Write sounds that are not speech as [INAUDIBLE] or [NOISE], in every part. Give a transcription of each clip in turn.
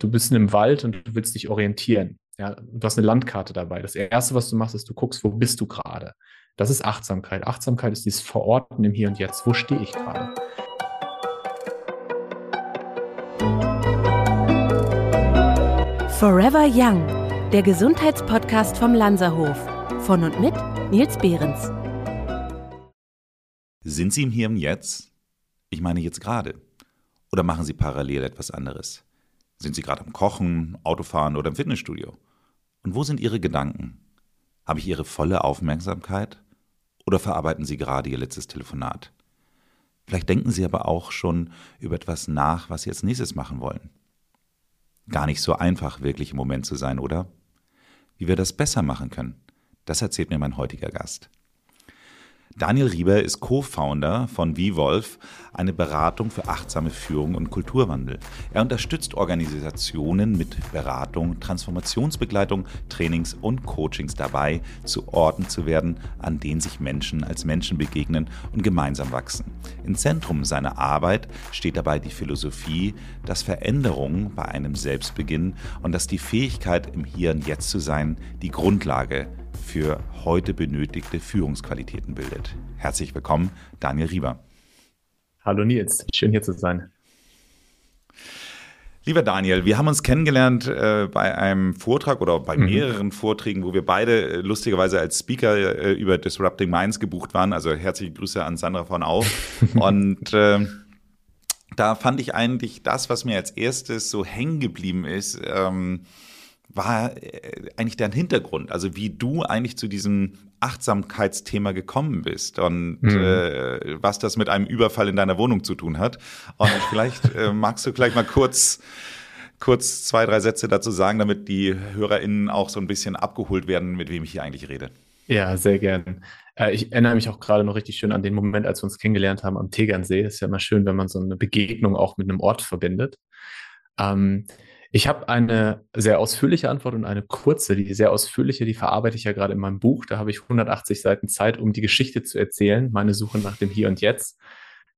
du bist in einem Wald und du willst dich orientieren. Ja, du hast eine Landkarte dabei. Das Erste, was du machst, ist, du guckst, wo bist du gerade. Das ist Achtsamkeit. Achtsamkeit ist dieses Verorten im Hier und Jetzt. Wo stehe ich gerade? Forever Young, der Gesundheitspodcast vom Lanzerhof. Von und mit Nils Behrens. Sind Sie im Hier und Jetzt? Ich meine jetzt gerade. Oder machen Sie parallel etwas anderes? Sind Sie gerade am Kochen, Autofahren oder im Fitnessstudio? Und wo sind Ihre Gedanken? Habe ich Ihre volle Aufmerksamkeit? Oder verarbeiten Sie gerade Ihr letztes Telefonat? Vielleicht denken Sie aber auch schon über etwas nach, was Sie als nächstes machen wollen. Gar nicht so einfach, wirklich im Moment zu sein, oder? Wie wir das besser machen können, das erzählt mir mein heutiger Gast. Daniel Rieber ist Co-Founder von VWolf, eine Beratung für achtsame Führung und Kulturwandel. Er unterstützt Organisationen mit Beratung, Transformationsbegleitung, Trainings und Coachings dabei, zu Orten zu werden, an denen sich Menschen als Menschen begegnen und gemeinsam wachsen. Im Zentrum seiner Arbeit steht dabei die Philosophie, dass Veränderung bei einem selbst beginnen und dass die Fähigkeit, im Hier und Jetzt zu sein, die Grundlage für heute benötigte Führungsqualitäten bildet. Herzlich willkommen, Daniel Rieber. Hallo Nils, schön hier zu sein. Lieber Daniel, wir haben uns kennengelernt äh, bei einem Vortrag oder bei mhm. mehreren. Vorträgen, wo wir beide äh, lustigerweise als Speaker äh, über Disrupting Minds gebucht waren. Also herzliche Grüße an Sandra von Auf. [LAUGHS] Und äh, da fand ich eigentlich das, was mir als erstes so hängen geblieben ist, ähm, war äh, eigentlich dein Hintergrund? Also wie du eigentlich zu diesem Achtsamkeitsthema gekommen bist und mhm. äh, was das mit einem Überfall in deiner Wohnung zu tun hat. Und [LAUGHS] vielleicht äh, magst du vielleicht mal kurz kurz zwei, drei Sätze dazu sagen, damit die HörerInnen auch so ein bisschen abgeholt werden, mit wem ich hier eigentlich rede. Ja, sehr gern. Äh, ich erinnere mich auch gerade noch richtig schön an den Moment, als wir uns kennengelernt haben am Tegernsee. Das ist ja immer schön, wenn man so eine Begegnung auch mit einem Ort verbindet. Ähm, ich habe eine sehr ausführliche Antwort und eine kurze. Die sehr ausführliche, die verarbeite ich ja gerade in meinem Buch. Da habe ich 180 Seiten Zeit, um die Geschichte zu erzählen, meine Suche nach dem Hier und Jetzt.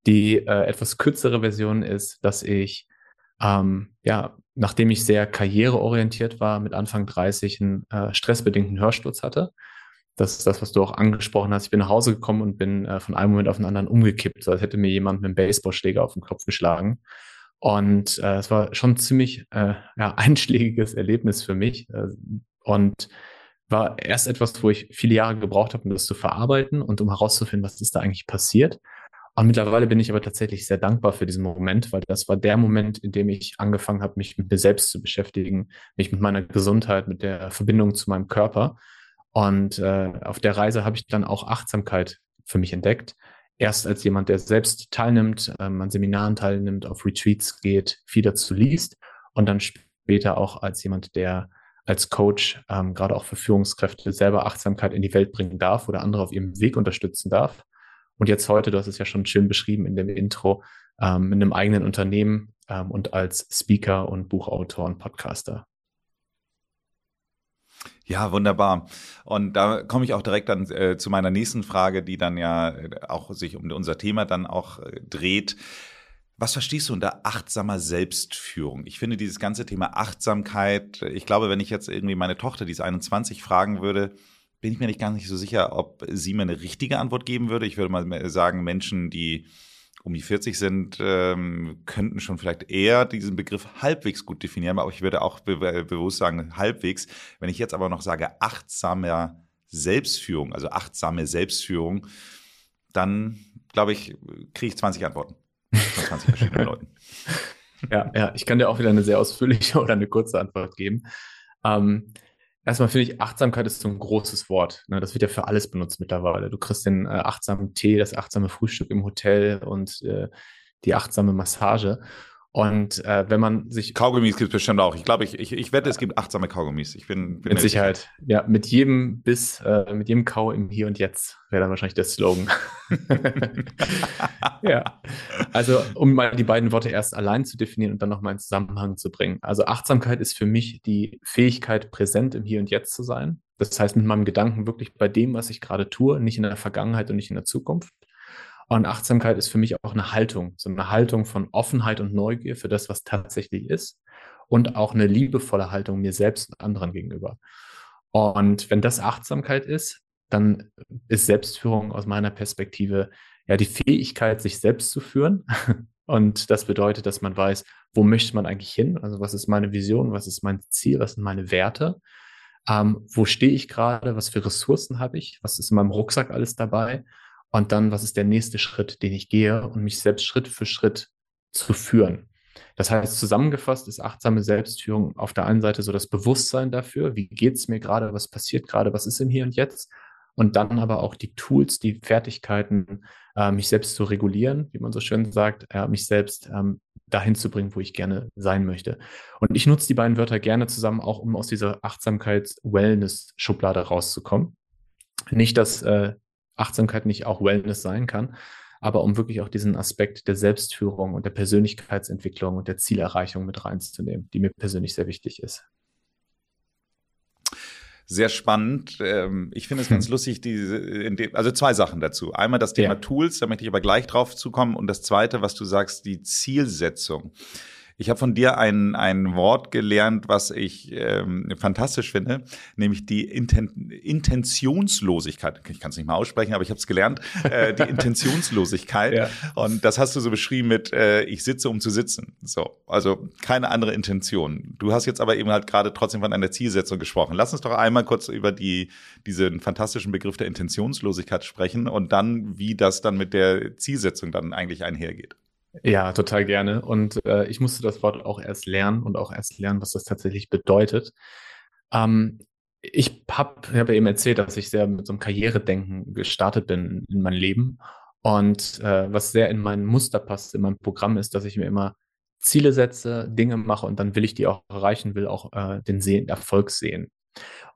Die äh, etwas kürzere Version ist, dass ich, ähm, ja, nachdem ich sehr karriereorientiert war, mit Anfang 30 einen äh, stressbedingten Hörsturz hatte. Das ist das, was du auch angesprochen hast. Ich bin nach Hause gekommen und bin äh, von einem Moment auf den anderen umgekippt, so als hätte mir jemand mit einem Baseballschläger auf den Kopf geschlagen. Und äh, es war schon ziemlich äh, ja, [LAUGHS] einschlägiges Erlebnis für mich äh, und war erst etwas, wo ich viele Jahre gebraucht habe, um das zu verarbeiten und um herauszufinden, was ist da eigentlich passiert. Und mittlerweile bin ich aber tatsächlich sehr dankbar für diesen Moment, weil das war der Moment, in dem ich angefangen habe, mich mit mir selbst zu beschäftigen, mich mit meiner Gesundheit, mit der Verbindung zu meinem Körper. Und äh, auf der Reise habe ich dann auch Achtsamkeit für mich entdeckt erst als jemand, der selbst teilnimmt, ähm, an Seminaren teilnimmt, auf Retreats geht, viel dazu liest und dann später auch als jemand, der als Coach ähm, gerade auch für Führungskräfte selber Achtsamkeit in die Welt bringen darf oder andere auf ihrem Weg unterstützen darf. Und jetzt heute, du hast es ja schon schön beschrieben in dem Intro, ähm, mit einem eigenen Unternehmen ähm, und als Speaker und Buchautor und Podcaster. Ja, wunderbar. Und da komme ich auch direkt dann äh, zu meiner nächsten Frage, die dann ja äh, auch sich um unser Thema dann auch äh, dreht. Was verstehst du unter achtsamer Selbstführung? Ich finde dieses ganze Thema Achtsamkeit, ich glaube, wenn ich jetzt irgendwie meine Tochter, die ist 21, fragen würde, bin ich mir nicht gar nicht so sicher, ob sie mir eine richtige Antwort geben würde. Ich würde mal sagen, Menschen, die um die 40 sind, ähm, könnten schon vielleicht eher diesen Begriff halbwegs gut definieren, aber ich würde auch be bewusst sagen, halbwegs. Wenn ich jetzt aber noch sage, achtsame Selbstführung, also achtsame Selbstführung, dann glaube ich, kriege ich 20 Antworten von 20 verschiedenen [LAUGHS] Leuten. Ja, ja, ich kann dir auch wieder eine sehr ausführliche [LAUGHS] oder eine kurze Antwort geben. Ähm, Erstmal finde ich, Achtsamkeit ist so ein großes Wort. Ne? Das wird ja für alles benutzt mittlerweile. Du kriegst den äh, achtsamen Tee, das achtsame Frühstück im Hotel und äh, die achtsame Massage. Und äh, wenn man sich. Kaugummis gibt es bestimmt auch. Ich glaube, ich, ich, ich wette, es gibt achtsame Kaugummis. Ich bin, bin mit Sicherheit. Ja, mit jedem Biss, äh, mit jedem Kau im Hier und Jetzt wäre dann wahrscheinlich der Slogan. [LAUGHS] ja. Also, um mal die beiden Worte erst allein zu definieren und dann nochmal in Zusammenhang zu bringen. Also, Achtsamkeit ist für mich die Fähigkeit, präsent im Hier und Jetzt zu sein. Das heißt, mit meinem Gedanken wirklich bei dem, was ich gerade tue, nicht in der Vergangenheit und nicht in der Zukunft. Und Achtsamkeit ist für mich auch eine Haltung, so eine Haltung von Offenheit und Neugier für das, was tatsächlich ist. und auch eine liebevolle Haltung mir selbst und anderen gegenüber. Und wenn das Achtsamkeit ist, dann ist Selbstführung aus meiner Perspektive ja die Fähigkeit, sich selbst zu führen. [LAUGHS] Und das bedeutet, dass man weiß, wo möchte man eigentlich hin? Also was ist meine Vision? Was ist mein Ziel? Was sind meine Werte? Ähm, wo stehe ich gerade? Was für Ressourcen habe ich? Was ist in meinem Rucksack alles dabei? Und dann, was ist der nächste Schritt, den ich gehe und mich selbst Schritt für Schritt zu führen? Das heißt, zusammengefasst ist achtsame Selbstführung auf der einen Seite so das Bewusstsein dafür, wie geht es mir gerade, was passiert gerade, was ist im Hier und Jetzt und dann aber auch die Tools, die Fertigkeiten, äh, mich selbst zu regulieren, wie man so schön sagt, äh, mich selbst ähm, dahin zu bringen, wo ich gerne sein möchte. Und ich nutze die beiden Wörter gerne zusammen, auch um aus dieser Achtsamkeits-Wellness-Schublade rauszukommen. Nicht, dass äh, Achtsamkeit nicht auch Wellness sein kann, aber um wirklich auch diesen Aspekt der Selbstführung und der Persönlichkeitsentwicklung und der Zielerreichung mit reinzunehmen, die mir persönlich sehr wichtig ist sehr spannend. Ähm, ich finde es ganz [LAUGHS] lustig, diese, also zwei Sachen dazu. Einmal das Thema ja. Tools, da möchte ich aber gleich drauf zukommen. Und das zweite, was du sagst, die Zielsetzung. Ich habe von dir ein, ein Wort gelernt, was ich ähm, fantastisch finde, nämlich die Inten Intentionslosigkeit. Ich kann es nicht mal aussprechen, aber ich habe es gelernt. Äh, die [LAUGHS] Intentionslosigkeit. ja. Und das hast du so beschrieben mit, äh, ich sitze, um zu sitzen. So, also keine andere Intention. Du hast jetzt aber eben halt gerade trotzdem von einer Zielsetzung gesprochen. Lass uns doch einmal kurz über die, diesen fantastischen Begriff der Intentionslosigkeit sprechen und dann, wie das dann mit der Zielsetzung dann eigentlich einhergeht. Ja, total gerne. Und äh, ich musste das Wort auch erst lernen und auch erst lernen, was das tatsächlich bedeutet. Ähm, ich habe hab eben erzählt, dass ich sehr mit so einem Karrieredenken gestartet bin in mein Leben. Und äh, was sehr in mein Muster passt, in meinem Programm ist, dass ich mir immer Ziele setze, Dinge mache und dann will ich die auch erreichen, will auch äh, den sehen, Erfolg sehen.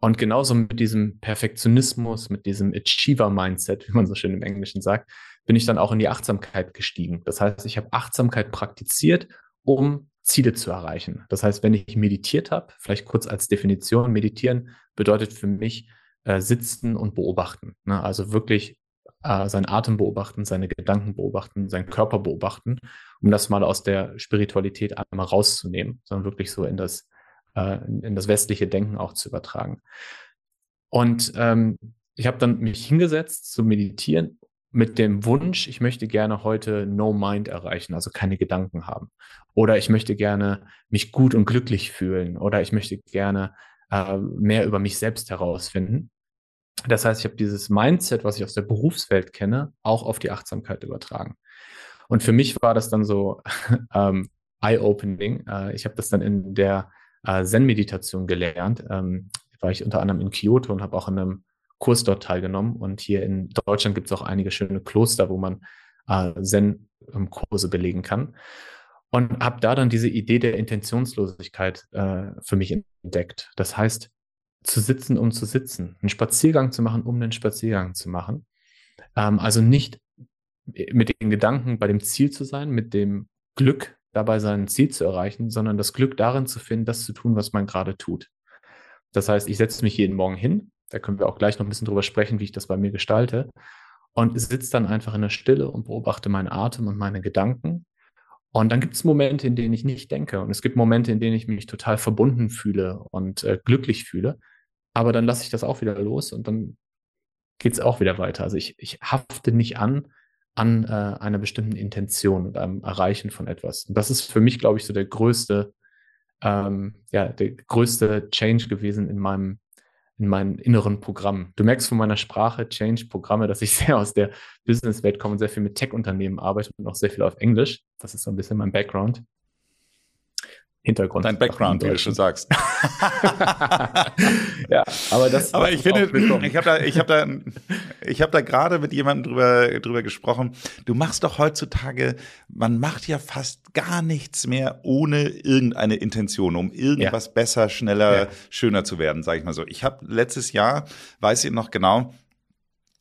Und genauso mit diesem Perfektionismus, mit diesem Achiever-Mindset, wie man so schön im Englischen sagt, bin ich dann auch in die Achtsamkeit gestiegen. Das heißt, ich habe Achtsamkeit praktiziert, um Ziele zu erreichen. Das heißt, wenn ich meditiert habe, vielleicht kurz als Definition, meditieren bedeutet für mich äh, sitzen und beobachten. Ne? Also wirklich äh, seinen Atem beobachten, seine Gedanken beobachten, seinen Körper beobachten, um das mal aus der Spiritualität einmal rauszunehmen, sondern wirklich so in das, äh, in das westliche Denken auch zu übertragen. Und ähm, ich habe dann mich hingesetzt zu meditieren mit dem Wunsch, ich möchte gerne heute No Mind erreichen, also keine Gedanken haben. Oder ich möchte gerne mich gut und glücklich fühlen. Oder ich möchte gerne äh, mehr über mich selbst herausfinden. Das heißt, ich habe dieses Mindset, was ich aus der Berufswelt kenne, auch auf die Achtsamkeit übertragen. Und für mich war das dann so [LAUGHS] ähm, eye-opening. Äh, ich habe das dann in der äh, Zen-Meditation gelernt. Ähm, war ich unter anderem in Kyoto und habe auch in einem Kurs dort teilgenommen. Und hier in Deutschland gibt es auch einige schöne Kloster, wo man äh, Zen-Kurse belegen kann. Und habe da dann diese Idee der Intentionslosigkeit äh, für mich entdeckt. Das heißt, zu sitzen, um zu sitzen, einen Spaziergang zu machen, um einen Spaziergang zu machen. Ähm, also nicht mit den Gedanken bei dem Ziel zu sein, mit dem Glück dabei sein Ziel zu erreichen, sondern das Glück darin zu finden, das zu tun, was man gerade tut. Das heißt, ich setze mich jeden Morgen hin, da können wir auch gleich noch ein bisschen drüber sprechen, wie ich das bei mir gestalte. Und sitze dann einfach in der Stille und beobachte meinen Atem und meine Gedanken. Und dann gibt es Momente, in denen ich nicht denke. Und es gibt Momente, in denen ich mich total verbunden fühle und äh, glücklich fühle. Aber dann lasse ich das auch wieder los und dann geht es auch wieder weiter. Also ich, ich hafte nicht an an äh, einer bestimmten Intention und am Erreichen von etwas. Und das ist für mich, glaube ich, so der größte, ähm, ja, der größte Change gewesen in meinem in meinem inneren Programm. Du merkst von meiner Sprache, Change-Programme, dass ich [LAUGHS] sehr aus der Businesswelt komme und sehr viel mit Tech-Unternehmen arbeite und auch sehr viel auf Englisch. Das ist so ein bisschen mein Background. Hintergrund. Dein Background, wie du schon sagst. [LAUGHS] ja, aber das. Aber ich finde, ich habe da, ich habe da, ich habe da gerade mit jemandem drüber, drüber gesprochen. Du machst doch heutzutage, man macht ja fast gar nichts mehr ohne irgendeine Intention, um irgendwas ja. besser, schneller, ja. schöner zu werden, sage ich mal so. Ich habe letztes Jahr, weiß ich noch genau,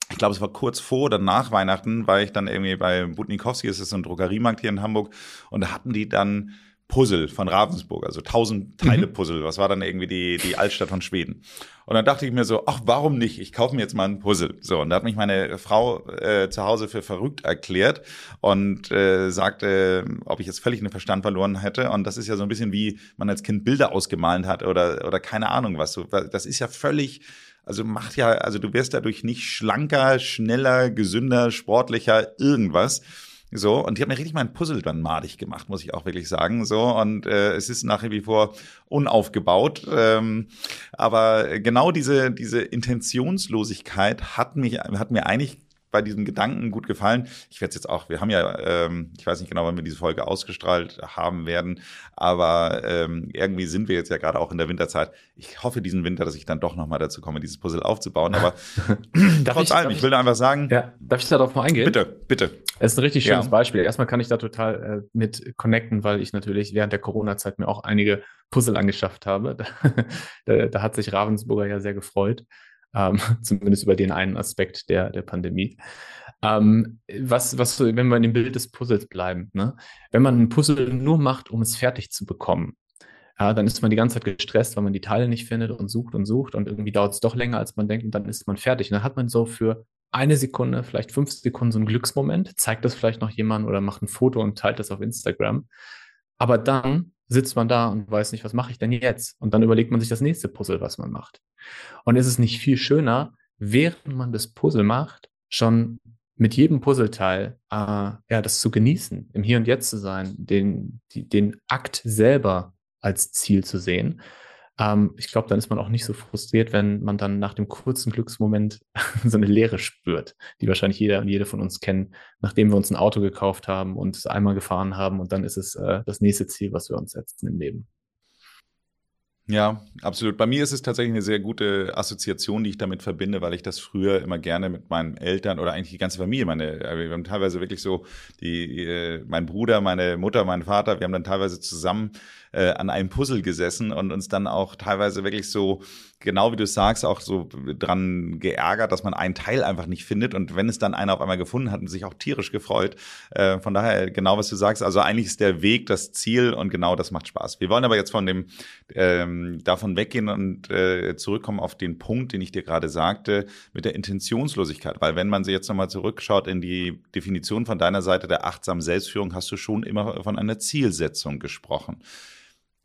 ich glaube, es war kurz vor oder nach Weihnachten, war ich dann irgendwie bei Butnikowski, das ist so ein Drogeriemarkt hier in Hamburg, und da hatten die dann Puzzle von Ravensburg, also 1000 Teile mhm. Puzzle. Was war dann irgendwie die, die Altstadt von Schweden? Und dann dachte ich mir so, ach, warum nicht? Ich kaufe mir jetzt mal ein Puzzle. So, und da hat mich meine Frau äh, zu Hause für verrückt erklärt und äh, sagte, ob ich jetzt völlig den Verstand verloren hätte. Und das ist ja so ein bisschen wie man als Kind Bilder ausgemalt hat oder, oder keine Ahnung was. So, das ist ja völlig also macht ja, also du wirst dadurch nicht schlanker, schneller, gesünder, sportlicher, irgendwas. So, und die hat mir richtig mein Puzzle dann madig gemacht, muss ich auch wirklich sagen. So, und äh, es ist nach wie vor unaufgebaut. Ähm, aber genau diese, diese Intentionslosigkeit hat mich, hat mir eigentlich bei diesem Gedanken gut gefallen. Ich werde es jetzt auch, wir haben ja, ähm, ich weiß nicht genau, wann wir diese Folge ausgestrahlt haben werden, aber ähm, irgendwie sind wir jetzt ja gerade auch in der Winterzeit. Ich hoffe diesen Winter, dass ich dann doch nochmal dazu komme, dieses Puzzle aufzubauen. Aber [LAUGHS] [LAUGHS] trotz allem, ich, ich will da einfach sagen. Ja, darf ich darauf mal eingehen? Bitte, bitte. Es ist ein richtig schönes ja. Beispiel. Erstmal kann ich da total äh, mit connecten, weil ich natürlich während der Corona-Zeit mir auch einige Puzzle angeschafft habe. [LAUGHS] da, da hat sich Ravensburger ja sehr gefreut ähm, [LAUGHS] zumindest über den einen Aspekt der, der Pandemie. Ähm, was, was, wenn wir in dem Bild des Puzzles bleiben, ne? wenn man ein Puzzle nur macht, um es fertig zu bekommen, ja, dann ist man die ganze Zeit gestresst, weil man die Teile nicht findet und sucht und sucht und irgendwie dauert es doch länger, als man denkt und dann ist man fertig. Und dann hat man so für eine Sekunde, vielleicht fünf Sekunden so einen Glücksmoment, zeigt das vielleicht noch jemand oder macht ein Foto und teilt das auf Instagram. Aber dann sitzt man da und weiß nicht, was mache ich denn jetzt? Und dann überlegt man sich das nächste Puzzle, was man macht. Und ist es nicht viel schöner, während man das Puzzle macht, schon mit jedem Puzzleteil äh, ja, das zu genießen, im Hier und Jetzt zu sein, den, die, den Akt selber als Ziel zu sehen ähm, ich glaube, dann ist man auch nicht so frustriert, wenn man dann nach dem kurzen Glücksmoment [LAUGHS] so eine Leere spürt, die wahrscheinlich jeder und jede von uns kennen, nachdem wir uns ein Auto gekauft haben und es einmal gefahren haben und dann ist es äh, das nächste Ziel, was wir uns setzen im Leben. Ja, absolut. Bei mir ist es tatsächlich eine sehr gute Assoziation, die ich damit verbinde, weil ich das früher immer gerne mit meinen Eltern oder eigentlich die ganze Familie, meine, äh, wir haben teilweise wirklich so die, äh, mein Bruder, meine Mutter, mein Vater, wir haben dann teilweise zusammen äh, an einem Puzzle gesessen und uns dann auch teilweise wirklich so, genau wie du sagst, auch so dran geärgert, dass man einen Teil einfach nicht findet. Und wenn es dann einer auf einmal gefunden hat und sich auch tierisch gefreut. Äh, von daher, genau was du sagst, also eigentlich ist der Weg das Ziel und genau das macht Spaß. Wir wollen aber jetzt von dem ähm, davon weggehen und äh, zurückkommen auf den Punkt, den ich dir gerade sagte, mit der Intentionslosigkeit. Weil wenn man sie jetzt nochmal zurückschaut in die Definition von deiner Seite der achtsamen Selbstführung, hast du schon immer von einer Zielsetzung gesprochen.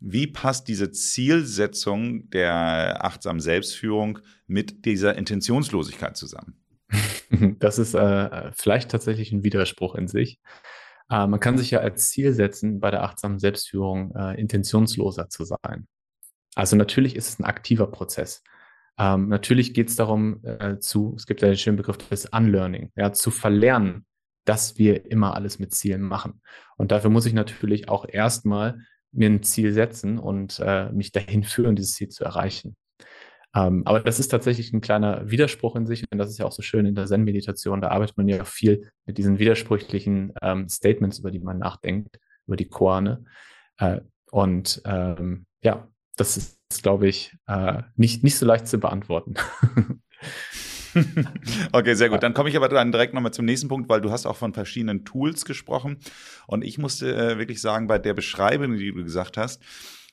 Wie passt diese Zielsetzung der achtsamen Selbstführung mit dieser Intentionslosigkeit zusammen? [LAUGHS] Das ist äh, vielleicht tatsächlich ein Widerspruch in sich. Äh, man kann sich ja als Ziel setzen, bei der achtsamen Selbstführung äh, intentionsloser zu sein. Also natürlich ist es ein aktiver Prozess. Ähm, natürlich geht es darum, äh, zu, es gibt ja den schönen Begriff des Unlearning, ja, zu verlernen, dass wir immer alles mit Zielen machen. Und dafür muss ich natürlich auch erstmal mir ein Ziel setzen und äh, mich dahin führen, dieses Ziel zu erreichen. Ähm, aber das ist tatsächlich ein kleiner Widerspruch in sich und das ist ja auch so schön in der Zen-Meditation. Da arbeitet man ja viel mit diesen widersprüchlichen ähm, Statements, über die man nachdenkt, über die Koane. Äh, und ähm, ja, das ist, glaube ich, äh, nicht, nicht so leicht zu beantworten. [LAUGHS] [LAUGHS] okay, sehr gut. Dann komme ich aber dann direkt nochmal zum nächsten Punkt, weil du hast auch von verschiedenen Tools gesprochen. Und ich musste äh, wirklich sagen, bei der Beschreibung, die du gesagt hast,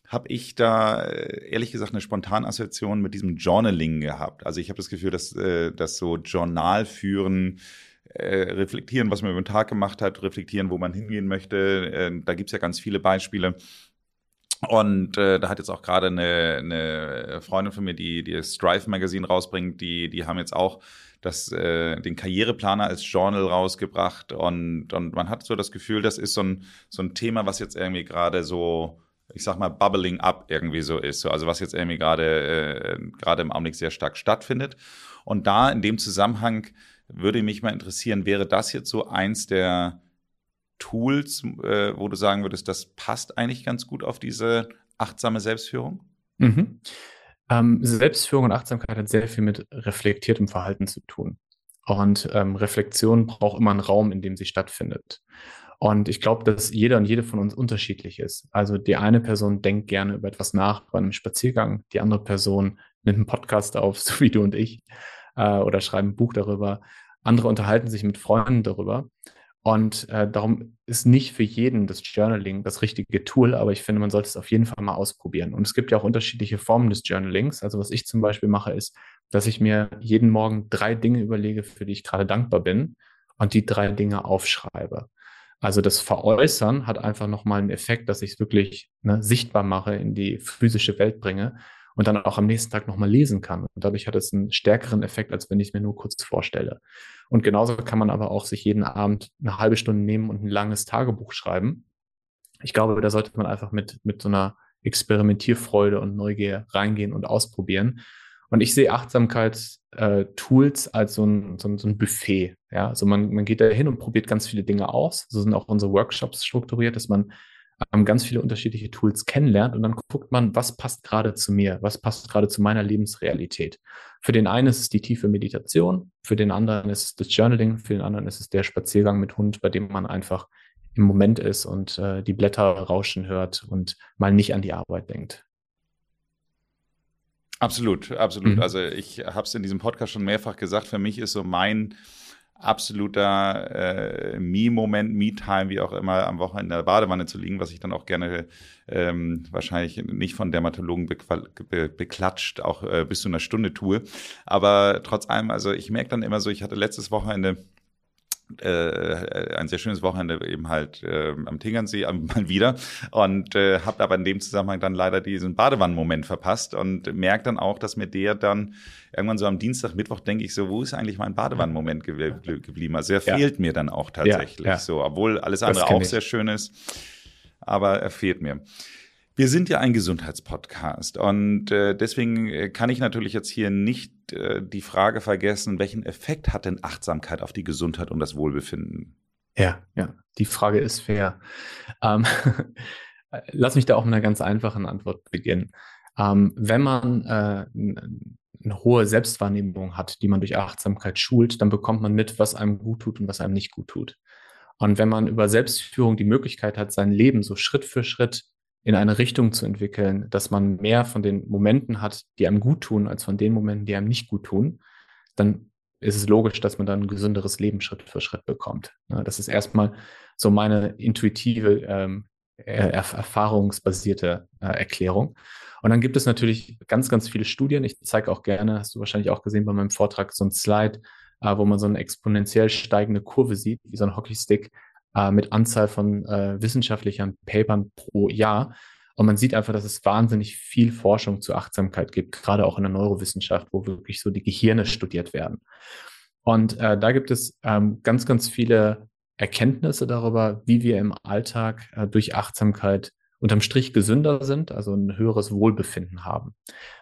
habe ich da äh, ehrlich gesagt eine spontane Assoziation mit diesem Journaling gehabt. Also ich habe das Gefühl, dass, äh, dass so Journal führen, reflektieren, was man über den Tag gemacht hat, reflektieren, wo man hingehen möchte. Da gibt's ja ganz viele Beispiele. Und äh, da hat jetzt auch gerade eine, eine Freundin von mir, die, die das Magazine rausbringt, die, die haben jetzt auch das, äh, den Karriereplaner als Journal rausgebracht. Und, und man hat so das Gefühl, das ist so ein, so ein Thema, was jetzt irgendwie gerade so, ich sag mal, bubbling up irgendwie so ist. So, also was jetzt irgendwie gerade äh, gerade im Augenblick sehr stark stattfindet. Und da in dem Zusammenhang würde mich mal interessieren, wäre das jetzt so eins der Tools, äh, wo du sagen würdest, das passt eigentlich ganz gut auf diese achtsame Selbstführung? Mhm. Ähm, Selbstführung und Achtsamkeit hat sehr viel mit reflektiertem Verhalten zu tun. Und ähm, Reflexion braucht immer einen Raum, in dem sie stattfindet. Und ich glaube, dass jeder und jede von uns unterschiedlich ist. Also die eine Person denkt gerne über etwas nach bei einem Spaziergang, die andere Person nimmt einen Podcast auf, [LAUGHS] so wie du und ich, äh, oder schreibt ein Buch darüber. Andere unterhalten sich mit Freunden darüber. Und äh, darum ist nicht für jeden das Journaling das richtige Tool, aber ich finde, man sollte es auf jeden Fall mal ausprobieren. Und es gibt ja auch unterschiedliche Formen des Journalings. Also was ich zum Beispiel mache, ist, dass ich mir jeden Morgen drei Dinge überlege, für die ich gerade dankbar bin und die drei Dinge aufschreibe. Also das Veräußern hat einfach nochmal einen Effekt, dass ich es wirklich ne, sichtbar mache, in die physische Welt bringe und dann auch am nächsten Tag nochmal lesen kann. Und dadurch hat es einen stärkeren Effekt, als wenn ich es mir nur kurz vorstelle. Und genauso kann man aber auch sich jeden Abend eine halbe Stunde nehmen und ein langes Tagebuch schreiben. Ich glaube, da sollte man einfach mit, mit so einer Experimentierfreude und Neugier reingehen und ausprobieren. Und ich sehe Achtsamkeitstools äh, als so ein, so, ein, so ein Buffet. Ja, also man, man geht da hin und probiert ganz viele Dinge aus. So sind auch unsere Workshops strukturiert, dass man ähm, ganz viele unterschiedliche Tools kennenlernt und dann guckt man, was passt gerade zu mir, was passt gerade zu meiner Lebensrealität. Für den einen ist es die tiefe Meditation, für den anderen ist es das Journaling, für den anderen ist es der Spaziergang mit Hund, bei dem man einfach im Moment ist und äh, die Blätter rauschen hört und mal nicht an die Arbeit denkt. Absolut, absolut. Mhm. Also ich habe es in diesem Podcast schon mehrfach gesagt, für mich ist so mein absoluter äh, Me-Moment, Me-Time, wie auch immer, am Wochenende in der Badewanne zu liegen, was ich dann auch gerne ähm, wahrscheinlich nicht von Dermatologen be beklatscht, auch äh, bis zu einer Stunde tue. Aber trotz allem, also ich merke dann immer so, ich hatte letztes Wochenende äh, ein sehr schönes Wochenende eben halt äh, am Tegernsee [LAUGHS] mal wieder und äh, habe aber in dem Zusammenhang dann leider diesen Badewannenmoment verpasst und merke dann auch, dass mir der dann irgendwann so am Dienstag, Mittwoch denke ich so, wo ist eigentlich mein Badewannenmoment ge geblieben? Also er ja. fehlt mir dann auch tatsächlich ja, ja. so, obwohl alles andere auch sehr schön ist, aber er fehlt mir. Wir sind ja ein Gesundheitspodcast und äh, deswegen äh, kann ich natürlich jetzt hier nicht äh, die Frage vergessen, welchen Effekt hat denn Achtsamkeit auf die Gesundheit und das Wohlbefinden? Ja, ja, die Frage ist fair. Ähm, [LAUGHS] lass mich da auch mit einer ganz einfachen Antwort beginnen. Ähm, wenn man äh, eine hohe Selbstwahrnehmung hat, die man durch Achtsamkeit schult, dann bekommt man mit, was einem gut tut und was einem nicht gut tut. Und wenn man über Selbstführung die Möglichkeit hat, sein Leben so Schritt für Schritt in eine Richtung zu entwickeln, dass man mehr von den Momenten hat, die einem gut tun, als von den Momenten, die einem nicht gut tun, dann ist es logisch, dass man dann ein gesünderes Leben Schritt für Schritt bekommt. Das ist erstmal so meine intuitive, ähm, erfahrungsbasierte äh, Erklärung. Und dann gibt es natürlich ganz, ganz viele Studien. Ich zeige auch gerne, hast du wahrscheinlich auch gesehen bei meinem Vortrag, so ein Slide, äh, wo man so eine exponentiell steigende Kurve sieht, wie so ein Hockeystick, äh, mit Anzahl von äh, wissenschaftlichen Papern pro Jahr. Und man sieht einfach, dass es wahnsinnig viel Forschung zur Achtsamkeit gibt, gerade auch in der Neurowissenschaft, wo wirklich so die Gehirne studiert werden. Und äh, da gibt es ähm, ganz, ganz viele Erkenntnisse darüber, wie wir im Alltag äh, durch Achtsamkeit unterm Strich gesünder sind, also ein höheres Wohlbefinden haben.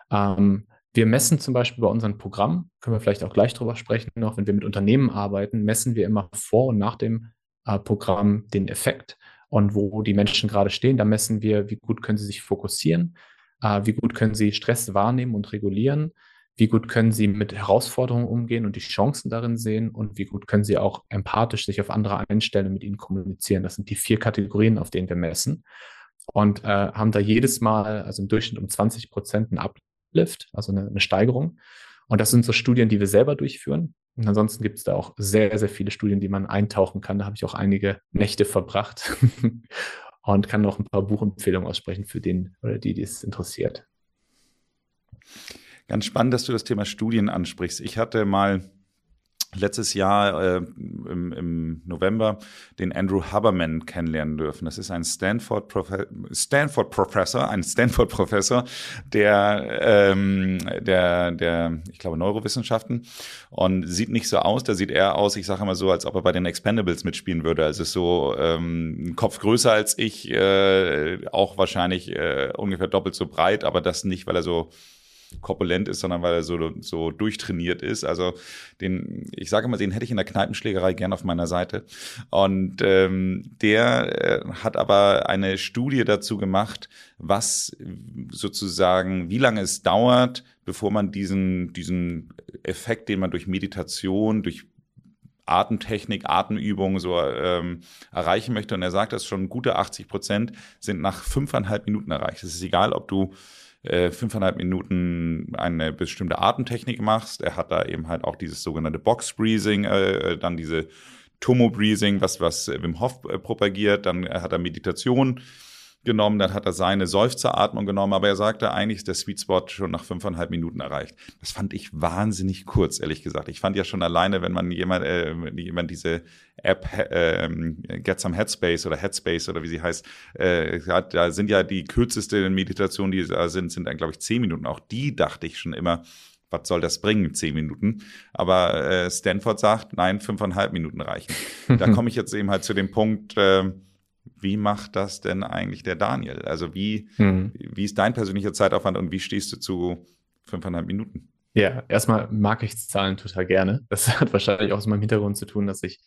Ähm, wir messen zum Beispiel bei unserem Programm, können wir vielleicht auch gleich drüber sprechen noch, wenn wir mit Unternehmen arbeiten, messen wir immer vor und nach dem äh, Programm den Effekt und wo die Menschen gerade stehen. Da messen wir, wie gut können sie sich fokussieren, äh, wie gut können sie Stress wahrnehmen und regulieren, wie gut können sie mit Herausforderungen umgehen und die Chancen darin sehen und wie gut können sie auch empathisch sich auf andere einstellen und mit ihnen kommunizieren. Das sind die vier Kategorien, auf denen wir messen und äh, haben da jedes Mal, also im Durchschnitt um 20 Prozent einen Uplift, also eine, eine Steigerung. Und das sind so Studien, die wir selber durchführen. Und ansonsten gibt es da auch sehr, sehr viele Studien, die man eintauchen kann. Da habe ich auch einige Nächte verbracht [LAUGHS] und kann noch ein paar Buchempfehlungen aussprechen für den oder die, die es interessiert. Ganz spannend, dass du das Thema Studien ansprichst. Ich hatte mal letztes Jahr äh, im, im, November den Andrew Haberman kennenlernen dürfen. Das ist ein Stanford, Profe Stanford Professor, ein Stanford Professor der, ähm, der, der, ich glaube, Neurowissenschaften und sieht nicht so aus. Der sieht eher aus, ich sage immer so, als ob er bei den Expendables mitspielen würde. Also ist so ähm, Kopf größer als ich, äh, auch wahrscheinlich äh, ungefähr doppelt so breit, aber das nicht, weil er so korpulent ist, sondern weil er so, so durchtrainiert ist. Also den, ich sage mal, den hätte ich in der Kneipenschlägerei gern auf meiner Seite. Und ähm, der äh, hat aber eine Studie dazu gemacht, was sozusagen, wie lange es dauert, bevor man diesen, diesen Effekt, den man durch Meditation, durch Atemtechnik, Atemübungen so ähm, erreichen möchte. Und er sagt, dass schon gute 80 Prozent sind nach fünfeinhalb Minuten erreicht. Es ist egal, ob du äh, fünfeinhalb Minuten eine bestimmte Atemtechnik machst. Er hat da eben halt auch dieses sogenannte Box Breathing, äh, dann diese Tomo Breathing, was, was Wim Hof äh, propagiert. Dann hat er Meditation genommen, dann hat er seine Seufzeratmung genommen, aber er sagte, eigentlich ist der Sweet Spot schon nach fünfeinhalb Minuten erreicht. Das fand ich wahnsinnig kurz, ehrlich gesagt. Ich fand ja schon alleine, wenn man jemand, äh, jemand diese App äh, Get Some Headspace oder Headspace oder wie sie heißt, äh, hat, da sind ja die kürzeste Meditationen, die da sind, sind dann, glaube ich, zehn Minuten. Auch die dachte ich schon immer, was soll das bringen, zehn Minuten? Aber äh, Stanford sagt, nein, fünfeinhalb Minuten reichen. da [LAUGHS] komme ich jetzt eben halt zu dem Punkt, äh, wie macht das denn eigentlich der Daniel? Also wie, hm. wie ist dein persönlicher Zeitaufwand und wie stehst du zu fünfeinhalb Minuten? Ja, erstmal mag ich Zahlen total gerne. Das [LAUGHS] hat wahrscheinlich auch aus meinem Hintergrund zu tun, dass ich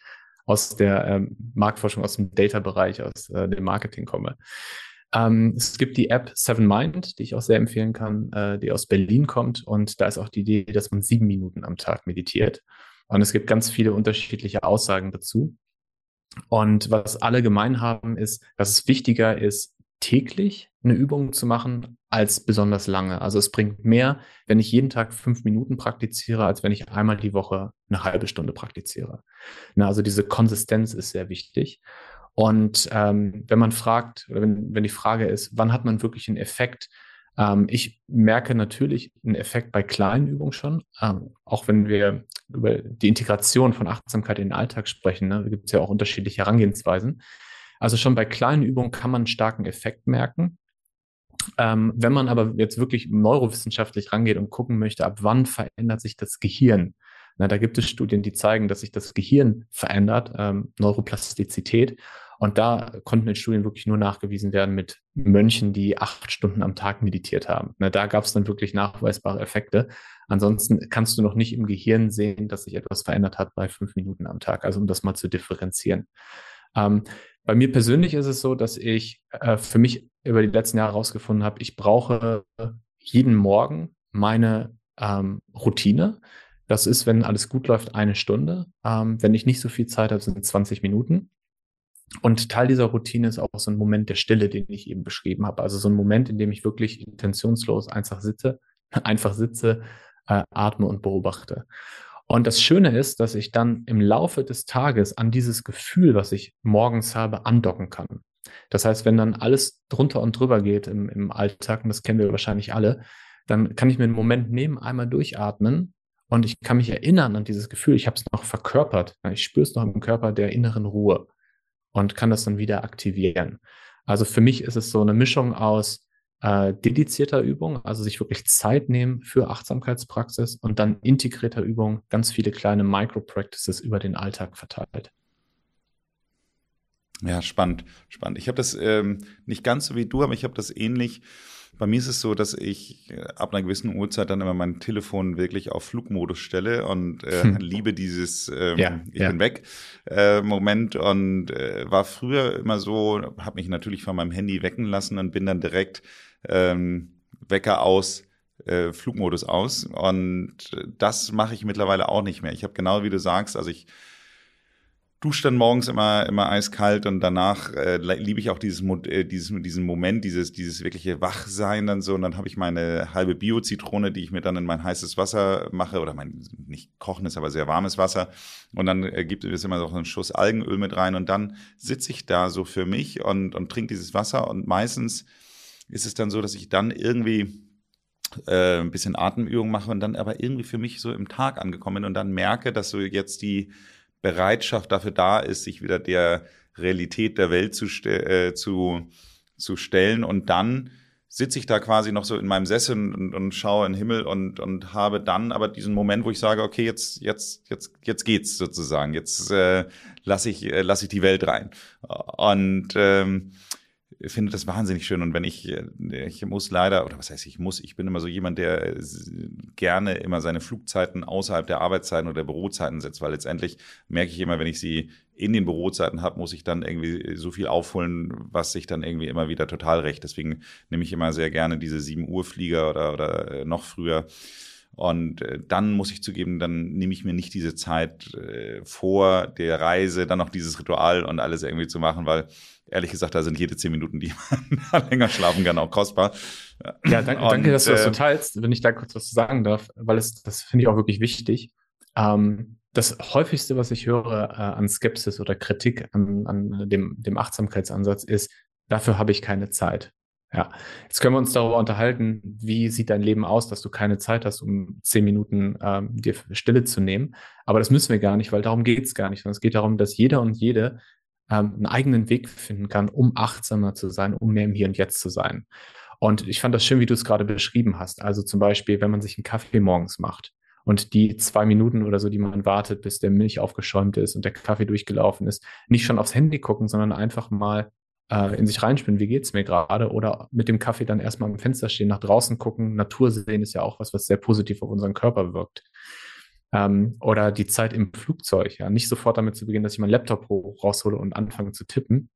aus der ähm, Marktforschung, aus dem Data-Bereich, aus äh, dem Marketing komme. Ähm, es gibt die App Seven Mind, die ich auch sehr empfehlen kann, äh, die aus Berlin kommt. Und da ist auch die Idee, dass man sieben Minuten am Tag meditiert. Und es gibt ganz viele unterschiedliche Aussagen dazu. Und was alle gemein haben, ist, dass es wichtiger ist, täglich eine Übung zu machen, als besonders lange. Also es bringt mehr, wenn ich jeden Tag fünf Minuten praktiziere, als wenn ich einmal die Woche eine halbe Stunde praktiziere. Na, also diese Konsistenz ist sehr wichtig. Und ähm, wenn man fragt, oder wenn, wenn die Frage ist, wann hat man wirklich einen Effekt, ähm, ich merke natürlich einen Effekt bei kleinen Übungen schon, ähm, auch wenn wir über die Integration von Achtsamkeit in den Alltag sprechen. Ne, da gibt es ja auch unterschiedliche Herangehensweisen. Also schon bei kleinen Übungen kann man einen starken Effekt merken. Ähm, wenn man aber jetzt wirklich neurowissenschaftlich rangeht und gucken möchte, ab wann verändert sich das Gehirn, na, da gibt es Studien, die zeigen, dass sich das Gehirn verändert, ähm, Neuroplastizität. Und da konnten in Studien wirklich nur nachgewiesen werden mit Mönchen, die acht Stunden am Tag meditiert haben. Na, da gab es dann wirklich nachweisbare Effekte. Ansonsten kannst du noch nicht im Gehirn sehen, dass sich etwas verändert hat bei fünf Minuten am Tag. Also um das mal zu differenzieren. Ähm, bei mir persönlich ist es so, dass ich äh, für mich über die letzten Jahre herausgefunden habe, ich brauche jeden Morgen meine ähm, Routine. Das ist, wenn alles gut läuft, eine Stunde. Ähm, wenn ich nicht so viel Zeit habe, sind es 20 Minuten. Und Teil dieser Routine ist auch so ein Moment der Stille, den ich eben beschrieben habe. Also so ein Moment, in dem ich wirklich intentionslos einfach sitze, [LAUGHS] einfach sitze, äh, atme und beobachte. Und das Schöne ist, dass ich dann im Laufe des Tages an dieses Gefühl, was ich morgens habe, andocken kann. Das heißt, wenn dann alles drunter und drüber geht im, im Alltag, und das kennen wir wahrscheinlich alle, dann kann ich mir einen Moment nehmen, einmal durchatmen und ich kann mich erinnern an dieses Gefühl. Ich habe es noch verkörpert. Ich spüre es noch im Körper der inneren Ruhe und kann das dann wieder aktivieren. Also für mich ist es so eine Mischung aus äh, dedizierter Übung, also sich wirklich Zeit nehmen für Achtsamkeitspraxis und dann integrierter Übung, ganz viele kleine Micro-Practices über den Alltag verteilt. Ja, spannend, spannend. Ich habe das ähm, nicht ganz so wie du, aber ich habe das ähnlich bei mir ist es so, dass ich äh, ab einer gewissen Uhrzeit dann immer mein Telefon wirklich auf Flugmodus stelle und äh, hm. liebe dieses ähm, ja, Ich ja. bin weg äh, Moment und äh, war früher immer so, habe mich natürlich von meinem Handy wecken lassen und bin dann direkt ähm, Wecker aus, äh, Flugmodus aus und das mache ich mittlerweile auch nicht mehr. Ich habe genau wie du sagst, also ich dusche dann morgens immer, immer eiskalt und danach äh, liebe ich auch dieses, äh, dieses, diesen Moment, dieses, dieses wirkliche Wachsein dann so. Und dann habe ich meine halbe Bio-Zitrone, die ich mir dann in mein heißes Wasser mache oder mein nicht kochendes, aber sehr warmes Wasser. Und dann äh, gibt es immer noch einen Schuss Algenöl mit rein und dann sitze ich da so für mich und, und trinke dieses Wasser und meistens ist es dann so, dass ich dann irgendwie äh, ein bisschen Atemübung mache und dann aber irgendwie für mich so im Tag angekommen bin und dann merke, dass so jetzt die Bereitschaft dafür da ist, sich wieder der Realität der Welt zu, äh, zu, zu stellen. Und dann sitze ich da quasi noch so in meinem Sessel und, und schaue in den Himmel und, und habe dann aber diesen Moment, wo ich sage, okay, jetzt, jetzt, jetzt, jetzt geht's sozusagen. Jetzt äh, lasse ich, äh, lass ich die Welt rein. Und ähm, finde das wahnsinnig schön. Und wenn ich, äh, ich muss leider, oder was heißt ich muss, ich bin immer so jemand, der gerne immer seine Flugzeiten außerhalb der Arbeitszeiten oder der Bürozeiten setzt, weil letztendlich merke ich immer, wenn ich sie in den Bürozeiten habe, muss ich dann irgendwie so viel aufholen, was sich dann irgendwie immer wieder total recht. Deswegen nehme ich immer sehr gerne diese 7 Uhr Flieger oder, oder äh, noch früher. Und äh, dann muss ich zugeben, dann nehme ich mir nicht diese Zeit äh, vor der Reise, dann noch dieses Ritual und alles irgendwie zu machen, weil ehrlich gesagt, da sind jede zehn Minuten, die man [LAUGHS] länger schlafen kann, auch kostbar. Ja, danke, und, danke dass du das so äh, teilst, wenn ich da kurz was sagen darf, weil es, das finde ich auch wirklich wichtig. Ähm, das häufigste, was ich höre äh, an Skepsis oder Kritik an, an dem, dem Achtsamkeitsansatz ist, dafür habe ich keine Zeit. Ja, jetzt können wir uns darüber unterhalten, wie sieht dein Leben aus, dass du keine Zeit hast, um zehn Minuten ähm, dir Stille zu nehmen. Aber das müssen wir gar nicht, weil darum geht es gar nicht. Sondern es geht darum, dass jeder und jede ähm, einen eigenen Weg finden kann, um achtsamer zu sein, um mehr im Hier und Jetzt zu sein. Und ich fand das schön, wie du es gerade beschrieben hast. Also zum Beispiel, wenn man sich einen Kaffee morgens macht und die zwei Minuten oder so, die man wartet, bis der Milch aufgeschäumt ist und der Kaffee durchgelaufen ist, nicht schon aufs Handy gucken, sondern einfach mal äh, in sich reinspielen, wie geht's mir gerade? Oder mit dem Kaffee dann erstmal am Fenster stehen, nach draußen gucken. Natur sehen ist ja auch was, was sehr positiv auf unseren Körper wirkt. Ähm, oder die Zeit im Flugzeug, ja, nicht sofort damit zu beginnen, dass ich meinen Laptop raushole und anfange zu tippen,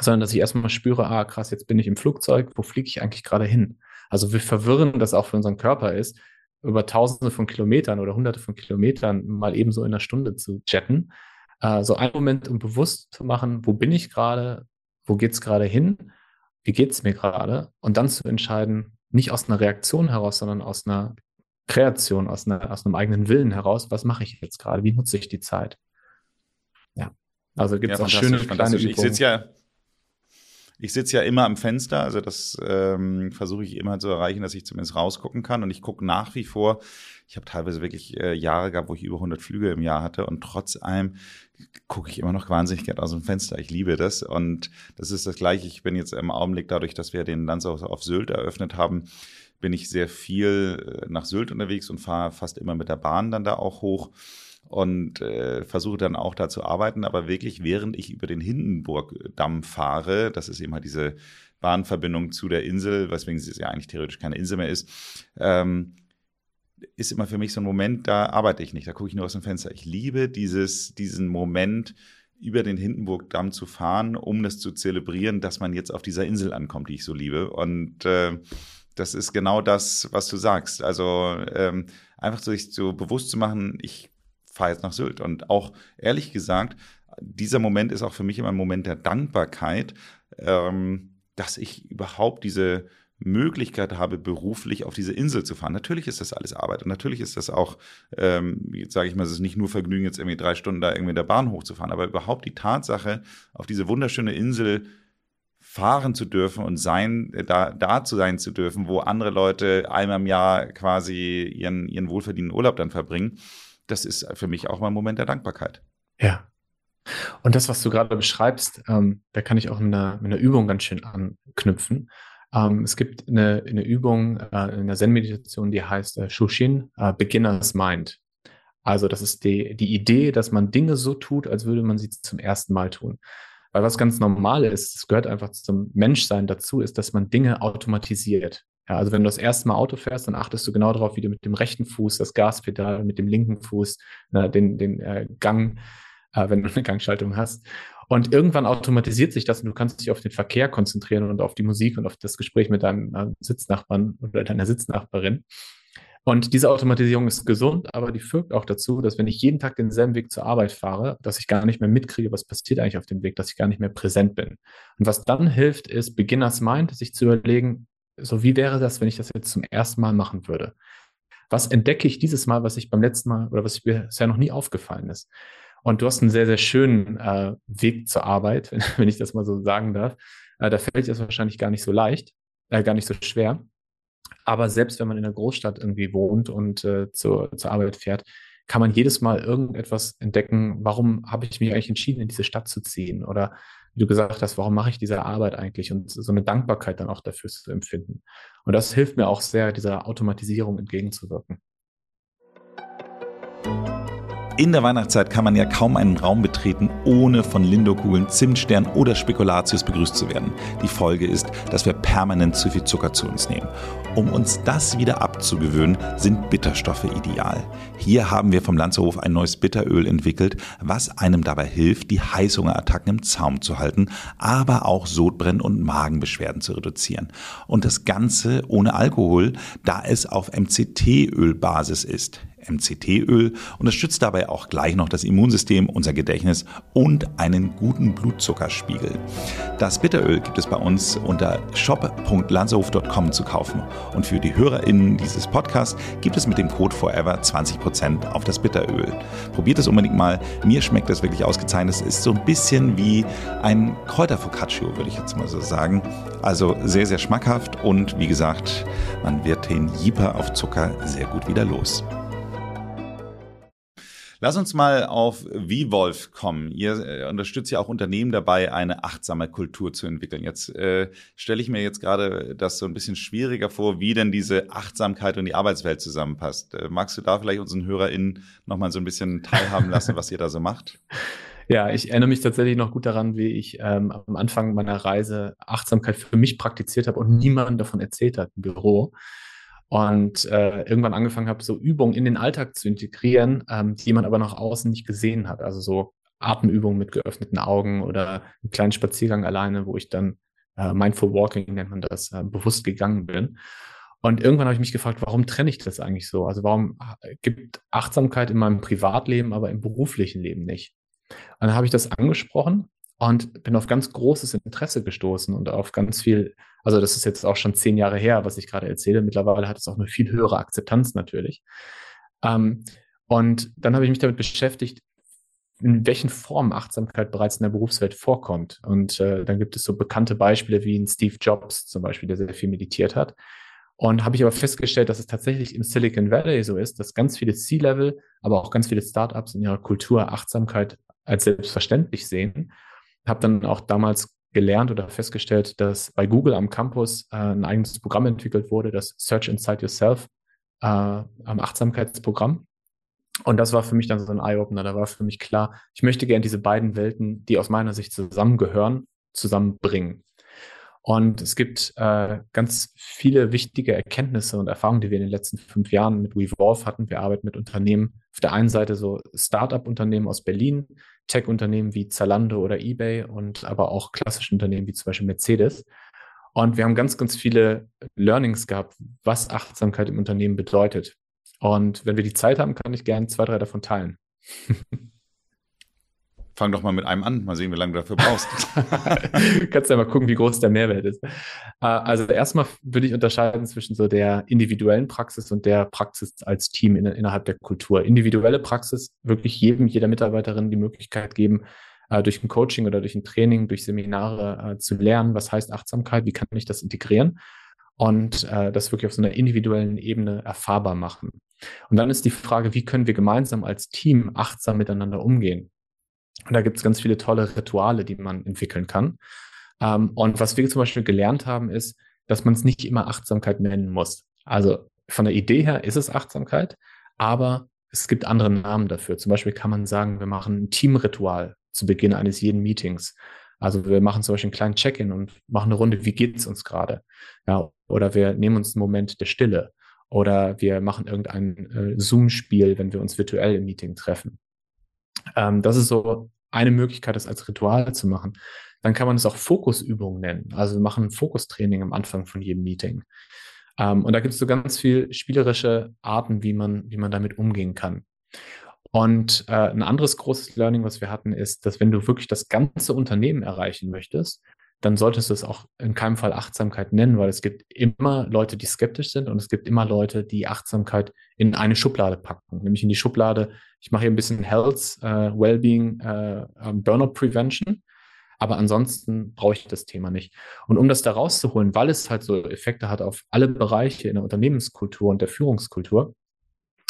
sondern dass ich erstmal spüre, ah, krass, jetzt bin ich im Flugzeug, wo fliege ich eigentlich gerade hin? Also wie verwirrend das auch für unseren Körper ist, über tausende von Kilometern oder hunderte von Kilometern mal ebenso in einer Stunde zu jetten. Äh, so einen Moment, um bewusst zu machen, wo bin ich gerade, wo geht es gerade hin, wie geht es mir gerade und dann zu entscheiden, nicht aus einer Reaktion heraus, sondern aus einer Kreation, aus, einer, aus einem eigenen Willen heraus, was mache ich jetzt gerade, wie nutze ich die Zeit. Ja, also gibt es ja, auch schöne kleine Übungen. Ich sitze ja, ich sitze ja immer am Fenster, also das ähm, versuche ich immer zu erreichen, dass ich zumindest rausgucken kann. Und ich gucke nach wie vor. Ich habe teilweise wirklich äh, Jahre gehabt, wo ich über 100 Flüge im Jahr hatte und trotz allem gucke ich immer noch wahnsinnig gerne aus dem Fenster. Ich liebe das und das ist das Gleiche. Ich bin jetzt im Augenblick dadurch, dass wir den Landshaus auf Sylt eröffnet haben, bin ich sehr viel äh, nach Sylt unterwegs und fahre fast immer mit der Bahn dann da auch hoch und äh, versuche dann auch da zu arbeiten. Aber wirklich, während ich über den Hindenburgdamm fahre, das ist eben halt diese Bahnverbindung zu der Insel, weswegen es ja eigentlich theoretisch keine Insel mehr ist, ähm, ist immer für mich so ein Moment, da arbeite ich nicht, da gucke ich nur aus dem Fenster. Ich liebe dieses, diesen Moment, über den Hindenburgdamm zu fahren, um das zu zelebrieren, dass man jetzt auf dieser Insel ankommt, die ich so liebe. Und äh, das ist genau das, was du sagst. Also ähm, einfach sich so bewusst zu machen, ich fahre jetzt nach Sylt. Und auch ehrlich gesagt, dieser Moment ist auch für mich immer ein Moment der Dankbarkeit, ähm, dass ich überhaupt diese Möglichkeit habe, beruflich auf diese Insel zu fahren. Natürlich ist das alles Arbeit und natürlich ist das auch, ähm, sage ich mal, es ist nicht nur Vergnügen, jetzt irgendwie drei Stunden da irgendwie in der Bahn hochzufahren, aber überhaupt die Tatsache, auf diese wunderschöne Insel fahren zu dürfen und sein, da, da zu sein zu dürfen, wo andere Leute einmal im Jahr quasi ihren, ihren wohlverdienten Urlaub dann verbringen, das ist für mich auch mal ein Moment der Dankbarkeit. Ja. Und das, was du gerade beschreibst, ähm, da kann ich auch mit einer, mit einer Übung ganz schön anknüpfen. Ähm, es gibt eine, eine Übung äh, in der Zen-Meditation, die heißt äh, Shushin, äh, Beginner's Mind. Also das ist die, die Idee, dass man Dinge so tut, als würde man sie zum ersten Mal tun. Weil was ganz normal ist, es gehört einfach zum Menschsein dazu, ist, dass man Dinge automatisiert. Ja, also wenn du das erste Mal Auto fährst, dann achtest du genau darauf, wie du mit dem rechten Fuß das Gaspedal, mit dem linken Fuß na, den, den äh, Gang, äh, wenn du eine Gangschaltung hast. Und irgendwann automatisiert sich das und du kannst dich auf den Verkehr konzentrieren und auf die Musik und auf das Gespräch mit deinem äh, Sitznachbarn oder deiner Sitznachbarin. Und diese Automatisierung ist gesund, aber die führt auch dazu, dass wenn ich jeden Tag denselben Weg zur Arbeit fahre, dass ich gar nicht mehr mitkriege, was passiert eigentlich auf dem Weg, dass ich gar nicht mehr präsent bin. Und was dann hilft, ist Beginners Mind, sich zu überlegen, so wie wäre das, wenn ich das jetzt zum ersten Mal machen würde? Was entdecke ich dieses Mal, was ich beim letzten Mal oder was mir bisher noch nie aufgefallen ist? Und du hast einen sehr, sehr schönen äh, Weg zur Arbeit, wenn, [LAUGHS] wenn, ich das mal so sagen darf. Äh, da fällt es wahrscheinlich gar nicht so leicht, äh, gar nicht so schwer. Aber selbst wenn man in einer Großstadt irgendwie wohnt und äh, zur, zur Arbeit fährt, kann man jedes Mal irgendetwas entdecken, warum habe ich mich eigentlich entschieden, in diese Stadt zu ziehen? Oder wie du gesagt hast, warum mache ich diese Arbeit eigentlich? Und so eine Dankbarkeit dann auch dafür zu empfinden. Und das hilft mir auch sehr, dieser Automatisierung entgegenzuwirken. In der Weihnachtszeit kann man ja kaum einen Raum betreten, ohne von Lindokugeln, Zimtstern oder Spekulatius begrüßt zu werden. Die Folge ist, dass wir permanent zu viel Zucker zu uns nehmen. Um uns das wieder abzugewöhnen, sind Bitterstoffe ideal. Hier haben wir vom Lanzerhof ein neues Bitteröl entwickelt, was einem dabei hilft, die Heißhungerattacken im Zaum zu halten, aber auch Sodbrennen und Magenbeschwerden zu reduzieren. Und das Ganze ohne Alkohol, da es auf MCT-Ölbasis ist. MCT-Öl unterstützt dabei auch gleich noch das Immunsystem, unser Gedächtnis und einen guten Blutzuckerspiegel. Das Bitteröl gibt es bei uns unter shop.lanzerhof.com zu kaufen. Und für die HörerInnen dieses Podcasts gibt es mit dem Code Forever 20% auf das Bitteröl. Probiert es unbedingt mal. Mir schmeckt das wirklich ausgezeichnet. Es ist so ein bisschen wie ein Kräuterfocaccio, würde ich jetzt mal so sagen. Also sehr, sehr schmackhaft und wie gesagt, man wird den Jeeper auf Zucker sehr gut wieder los. Lass uns mal auf VWolf kommen. Ihr äh, unterstützt ja auch Unternehmen dabei, eine achtsame Kultur zu entwickeln. Jetzt äh, stelle ich mir jetzt gerade das so ein bisschen schwieriger vor, wie denn diese Achtsamkeit und die Arbeitswelt zusammenpasst. Äh, magst du da vielleicht unseren HörerInnen nochmal so ein bisschen teilhaben lassen, was ihr da so macht? [LAUGHS] Ja, ich erinnere mich tatsächlich noch gut daran, wie ich ähm, am Anfang meiner Reise Achtsamkeit für mich praktiziert habe und niemand davon erzählt hat im Büro und äh, irgendwann angefangen habe, so Übungen in den Alltag zu integrieren, ähm, die man aber nach außen nicht gesehen hat. Also so Atemübungen mit geöffneten Augen oder einen kleinen Spaziergang alleine, wo ich dann äh, Mindful Walking nennt man das, äh, bewusst gegangen bin. Und irgendwann habe ich mich gefragt, warum trenne ich das eigentlich so? Also warum äh, gibt Achtsamkeit in meinem Privatleben, aber im beruflichen Leben nicht? Und dann habe ich das angesprochen und bin auf ganz großes Interesse gestoßen und auf ganz viel also das ist jetzt auch schon zehn Jahre her, was ich gerade erzähle. Mittlerweile hat es auch eine viel höhere Akzeptanz natürlich. Ähm, und dann habe ich mich damit beschäftigt, in welchen Formen Achtsamkeit bereits in der Berufswelt vorkommt. Und äh, dann gibt es so bekannte Beispiele wie ein Steve Jobs zum Beispiel, der sehr viel meditiert hat. Und habe ich aber festgestellt, dass es tatsächlich im Silicon Valley so ist, dass ganz viele C-Level, aber auch ganz viele Startups in ihrer Kultur Achtsamkeit als selbstverständlich sehen. Habe dann auch damals gelernt oder festgestellt, dass bei Google am Campus äh, ein eigenes Programm entwickelt wurde, das Search Inside Yourself, äh, am Achtsamkeitsprogramm. Und das war für mich dann so ein Eye-Opener. Da war für mich klar, ich möchte gerne diese beiden Welten, die aus meiner Sicht zusammengehören, zusammenbringen. Und es gibt äh, ganz viele wichtige Erkenntnisse und Erfahrungen, die wir in den letzten fünf Jahren mit WeVolve hatten. Wir arbeiten mit Unternehmen, auf der einen Seite so Start-up-Unternehmen aus Berlin, Tech-Unternehmen wie Zalando oder eBay und aber auch klassische Unternehmen wie zum Beispiel Mercedes. Und wir haben ganz, ganz viele Learnings gehabt, was Achtsamkeit im Unternehmen bedeutet. Und wenn wir die Zeit haben, kann ich gerne zwei, drei davon teilen. [LAUGHS] Fang doch mal mit einem an, mal sehen, wie lange du dafür brauchst. [LAUGHS] Kannst ja mal gucken, wie groß der Mehrwert ist. Äh, also erstmal würde ich unterscheiden zwischen so der individuellen Praxis und der Praxis als Team in, innerhalb der Kultur. Individuelle Praxis wirklich jedem, jeder Mitarbeiterin die Möglichkeit geben, äh, durch ein Coaching oder durch ein Training, durch Seminare äh, zu lernen, was heißt Achtsamkeit, wie kann ich das integrieren und das wirklich auf so einer individuellen Ebene erfahrbar machen. Und dann ist die Frage, wie können wir gemeinsam als Team achtsam miteinander umgehen? Und da gibt es ganz viele tolle Rituale, die man entwickeln kann. Ähm, und was wir zum Beispiel gelernt haben, ist, dass man es nicht immer Achtsamkeit nennen muss. Also von der Idee her ist es Achtsamkeit, aber es gibt andere Namen dafür. Zum Beispiel kann man sagen, wir machen ein Teamritual zu Beginn eines jeden Meetings. Also wir machen zum Beispiel einen kleinen Check-in und machen eine Runde, wie geht es uns gerade? Ja, oder wir nehmen uns einen Moment der Stille. Oder wir machen irgendein äh, Zoom-Spiel, wenn wir uns virtuell im Meeting treffen. Ähm, das ist so eine Möglichkeit, das als Ritual zu machen. Dann kann man es auch Fokusübungen nennen. Also wir machen Fokustraining am Anfang von jedem Meeting. Ähm, und da gibt es so ganz viel spielerische Arten, wie man, wie man damit umgehen kann. Und äh, ein anderes großes Learning, was wir hatten, ist, dass wenn du wirklich das ganze Unternehmen erreichen möchtest, dann solltest du es auch in keinem Fall Achtsamkeit nennen, weil es gibt immer Leute, die skeptisch sind und es gibt immer Leute, die Achtsamkeit in eine Schublade packen, nämlich in die Schublade, ich mache hier ein bisschen Health, äh, Wellbeing, äh, ähm, Burnout Prevention, aber ansonsten brauche ich das Thema nicht. Und um das da rauszuholen, weil es halt so Effekte hat auf alle Bereiche in der Unternehmenskultur und der Führungskultur,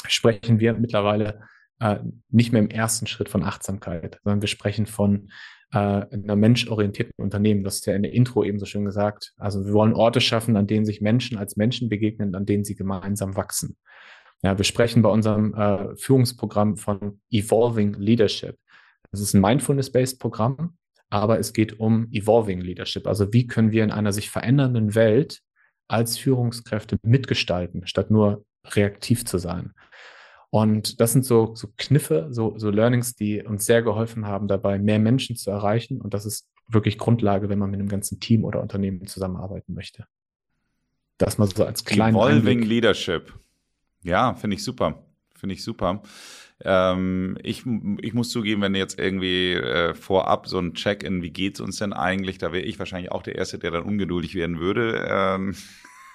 sprechen wir mittlerweile äh, nicht mehr im ersten Schritt von Achtsamkeit, sondern wir sprechen von äh, einer menschorientierten Unternehmen. Das ist ja in der Intro eben so schön gesagt. Also wir wollen Orte schaffen, an denen sich Menschen als Menschen begegnen, an denen sie gemeinsam wachsen. Ja, wir sprechen bei unserem äh, Führungsprogramm von Evolving Leadership. Das ist ein Mindfulness-based Programm, aber es geht um Evolving Leadership. Also wie können wir in einer sich verändernden Welt als Führungskräfte mitgestalten, statt nur reaktiv zu sein. Und das sind so, so Kniffe, so, so Learnings, die uns sehr geholfen haben, dabei mehr Menschen zu erreichen. Und das ist wirklich Grundlage, wenn man mit einem ganzen Team oder Unternehmen zusammenarbeiten möchte. Das mal so als kleinen Evolving Einblick. Leadership. Ja, finde ich super. finde ich super. Ähm, ich, ich muss zugeben, wenn jetzt irgendwie äh, vorab so ein Check-in, wie geht's uns denn eigentlich, da wäre ich wahrscheinlich auch der Erste, der dann ungeduldig werden würde. Ähm,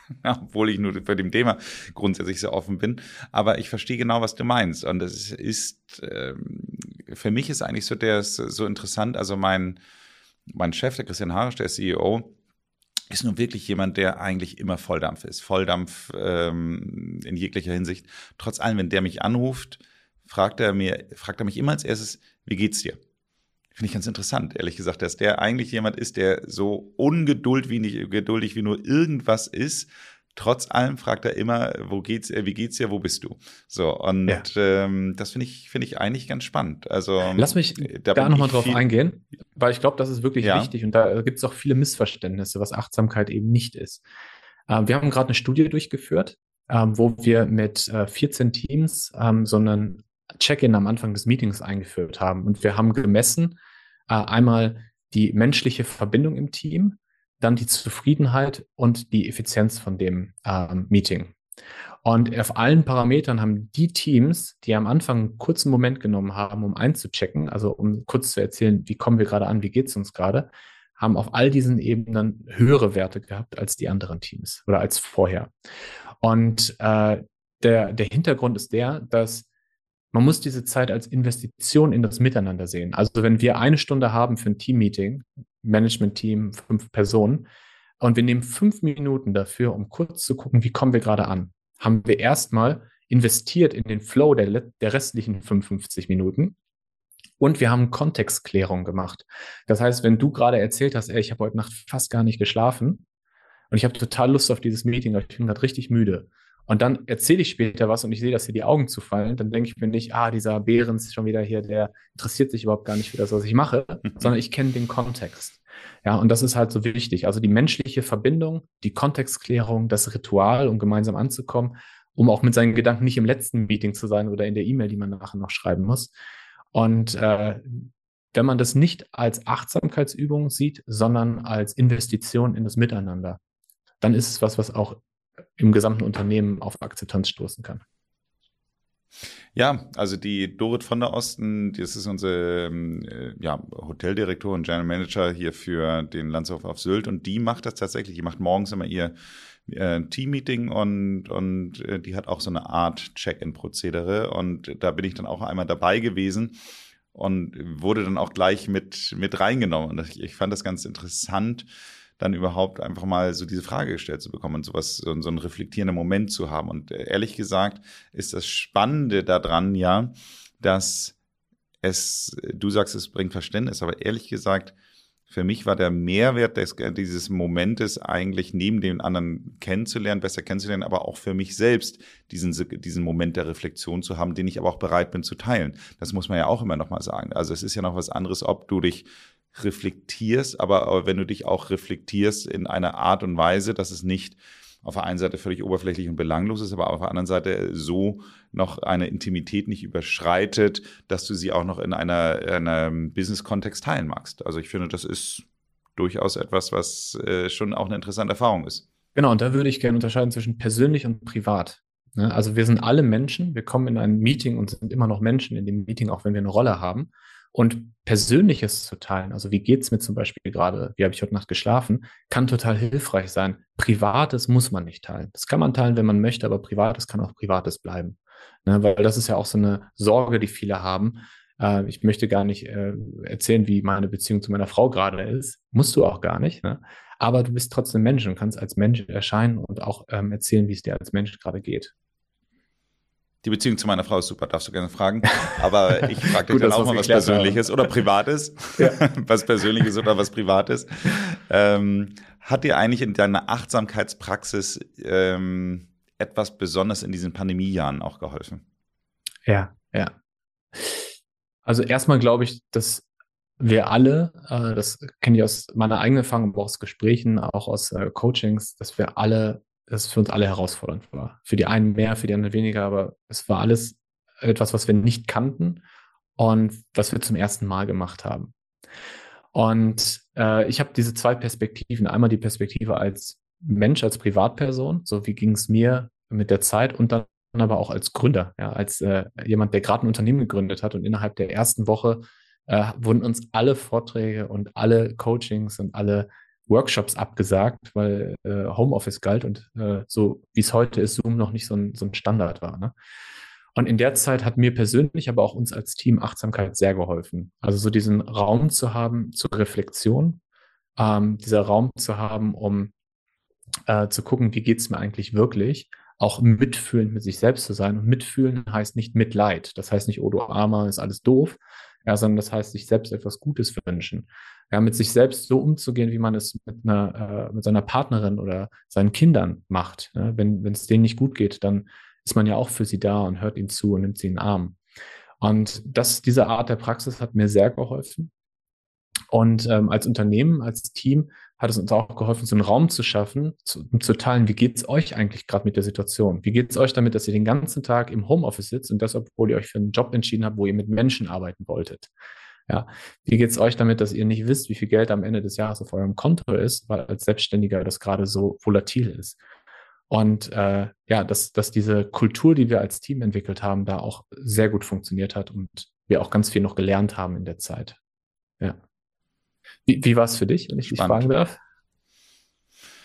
[LAUGHS] obwohl ich nur für dem Thema grundsätzlich sehr offen bin. Aber ich verstehe genau, was du meinst. Und das ist, ähm, für mich ist eigentlich so der so interessant. Also mein, mein Chef, der Christian Harisch, der CEO, ist nun wirklich jemand, der eigentlich immer Volldampf ist. Volldampf ähm, in jeglicher Hinsicht. Trotz allem, wenn der mich anruft, fragt er mir, fragt er mich immer als erstes, wie geht's dir? Finde ich ganz interessant, ehrlich gesagt, dass der eigentlich jemand ist, der so ungeduldig wie, geduldig wie nur irgendwas ist. Trotz allem fragt er immer, wo geht's, wie geht's dir, wo bist du? So, und ja. ähm, das finde ich, finde ich eigentlich ganz spannend. Also Lass mich da, da nochmal drauf eingehen, weil ich glaube, das ist wirklich ja. wichtig und da gibt es auch viele Missverständnisse, was Achtsamkeit eben nicht ist. Ähm, wir haben gerade eine Studie durchgeführt, ähm, wo wir mit äh, 14 Teams ähm, so einen Check-in am Anfang des Meetings eingeführt haben. Und wir haben gemessen, äh, einmal die menschliche Verbindung im Team, dann die Zufriedenheit und die Effizienz von dem ähm, Meeting. Und auf allen Parametern haben die Teams, die am Anfang einen kurzen Moment genommen haben, um einzuchecken, also um kurz zu erzählen, wie kommen wir gerade an, wie geht es uns gerade, haben auf all diesen Ebenen höhere Werte gehabt als die anderen Teams oder als vorher. Und äh, der, der Hintergrund ist der, dass man muss diese Zeit als Investition in das Miteinander sehen. Also wenn wir eine Stunde haben für ein Team-Meeting, Management-Team, fünf Personen, und wir nehmen fünf Minuten dafür, um kurz zu gucken, wie kommen wir gerade an, haben wir erstmal investiert in den Flow der, der restlichen 55 Minuten und wir haben Kontextklärung gemacht. Das heißt, wenn du gerade erzählt hast, ey, ich habe heute Nacht fast gar nicht geschlafen und ich habe total Lust auf dieses Meeting, aber ich bin gerade richtig müde, und dann erzähle ich später was und ich sehe, dass hier die Augen zufallen, dann denke ich mir nicht, ah, dieser Behrens ist schon wieder hier, der interessiert sich überhaupt gar nicht für das, was ich mache, sondern ich kenne den Kontext. Ja, und das ist halt so wichtig. Also die menschliche Verbindung, die Kontextklärung, das Ritual, um gemeinsam anzukommen, um auch mit seinen Gedanken nicht im letzten Meeting zu sein oder in der E-Mail, die man nachher noch schreiben muss. Und äh, wenn man das nicht als Achtsamkeitsübung sieht, sondern als Investition in das Miteinander, dann ist es was, was auch im gesamten Unternehmen auf Akzeptanz stoßen kann. Ja, also die Dorit von der Osten, das ist unsere ähm, äh, ja, Hoteldirektorin, General Manager hier für den Landshof auf Sylt und die macht das tatsächlich. Die macht morgens immer ihr äh, Team-Meeting und, und äh, die hat auch so eine Art Check-in-Prozedere und da bin ich dann auch einmal dabei gewesen und wurde dann auch gleich mit, mit reingenommen. Und ich, ich fand das ganz interessant, dann überhaupt einfach mal so diese Frage gestellt zu bekommen und sowas, so, so einen reflektierenden Moment zu haben. Und äh, ehrlich gesagt ist das Spannende daran ja, dass es, du sagst, es bringt Verständnis, aber ehrlich gesagt, für mich war der Mehrwert des, dieses Momentes eigentlich neben den anderen kennenzulernen, besser kennenzulernen, aber auch für mich selbst diesen, diesen Moment der Reflexion zu haben, den ich aber auch bereit bin zu teilen. Das muss man ja auch immer nochmal sagen. Also es ist ja noch was anderes, ob du dich reflektierst, aber wenn du dich auch reflektierst in einer Art und Weise, dass es nicht auf der einen Seite völlig oberflächlich und belanglos ist, aber auf der anderen Seite so noch eine Intimität nicht überschreitet, dass du sie auch noch in einer, einer Business-Kontext teilen magst. Also ich finde, das ist durchaus etwas, was äh, schon auch eine interessante Erfahrung ist. Genau, und da würde ich gerne unterscheiden zwischen persönlich und privat. Ne? Also wir sind alle Menschen, wir kommen in ein Meeting und sind immer noch Menschen in dem Meeting, auch wenn wir eine Rolle haben. Und Persönliches zu teilen, also wie geht's mir zum Beispiel gerade, wie habe ich heute Nacht geschlafen, kann total hilfreich sein. Privates muss man nicht teilen. Das kann man teilen, wenn man möchte, aber Privates kann auch Privates bleiben. Ne, weil das ist ja auch so eine Sorge, die viele haben. Äh, ich möchte gar nicht äh, erzählen, wie meine Beziehung zu meiner Frau gerade ist. Musst du auch gar nicht. Ne? Aber du bist trotzdem Mensch und kannst als Mensch erscheinen und auch ähm, erzählen, wie es dir als Mensch gerade geht. Die Beziehung zu meiner Frau ist super, darfst du gerne fragen. [LAUGHS] Aber ich frage dich dann auch mal was Persönliches haben. oder Privates. Ja. [LAUGHS] was Persönliches oder was Privates. Ähm, hat dir eigentlich in deiner Achtsamkeitspraxis ähm, etwas besonders in diesen Pandemiejahren auch geholfen? Ja, ja. Also erstmal glaube ich, dass wir alle, äh, das kenne ich aus meiner eigenen Erfahrung, aber auch aus Gesprächen, auch aus äh, Coachings, dass wir alle es für uns alle herausfordernd war. Für die einen mehr, für die anderen weniger, aber es war alles etwas, was wir nicht kannten und was wir zum ersten Mal gemacht haben. Und äh, ich habe diese zwei Perspektiven. Einmal die Perspektive als Mensch, als Privatperson, so wie ging es mir mit der Zeit und dann aber auch als Gründer, ja, als äh, jemand, der gerade ein Unternehmen gegründet hat und innerhalb der ersten Woche äh, wurden uns alle Vorträge und alle Coachings und alle Workshops abgesagt, weil äh, Homeoffice galt und äh, so wie es heute ist, Zoom noch nicht so ein, so ein Standard war. Ne? Und in der Zeit hat mir persönlich, aber auch uns als Team Achtsamkeit sehr geholfen. Also so diesen Raum zu haben zur Reflexion, ähm, dieser Raum zu haben, um äh, zu gucken, wie geht es mir eigentlich wirklich, auch mitfühlend mit sich selbst zu sein. Und mitfühlen heißt nicht Mitleid. Das heißt nicht, oh du Armer, ist alles doof, ja, sondern das heißt, sich selbst etwas Gutes wünschen. Ja, mit sich selbst so umzugehen, wie man es mit einer, äh, mit seiner Partnerin oder seinen Kindern macht. Ja, wenn es denen nicht gut geht, dann ist man ja auch für sie da und hört ihnen zu und nimmt sie in den Arm. Und das, diese Art der Praxis hat mir sehr geholfen. Und ähm, als Unternehmen, als Team hat es uns auch geholfen, so einen Raum zu schaffen, zu, zu teilen, wie geht es euch eigentlich gerade mit der Situation? Wie geht es euch damit, dass ihr den ganzen Tag im Homeoffice sitzt und das, obwohl ihr euch für einen Job entschieden habt, wo ihr mit Menschen arbeiten wolltet? Ja, wie geht es euch damit, dass ihr nicht wisst, wie viel Geld am Ende des Jahres auf eurem Konto ist, weil als Selbstständiger das gerade so volatil ist? Und äh, ja, dass, dass diese Kultur, die wir als Team entwickelt haben, da auch sehr gut funktioniert hat und wir auch ganz viel noch gelernt haben in der Zeit. Ja. Wie, wie war es für dich, wenn ich Spannend. dich fragen darf?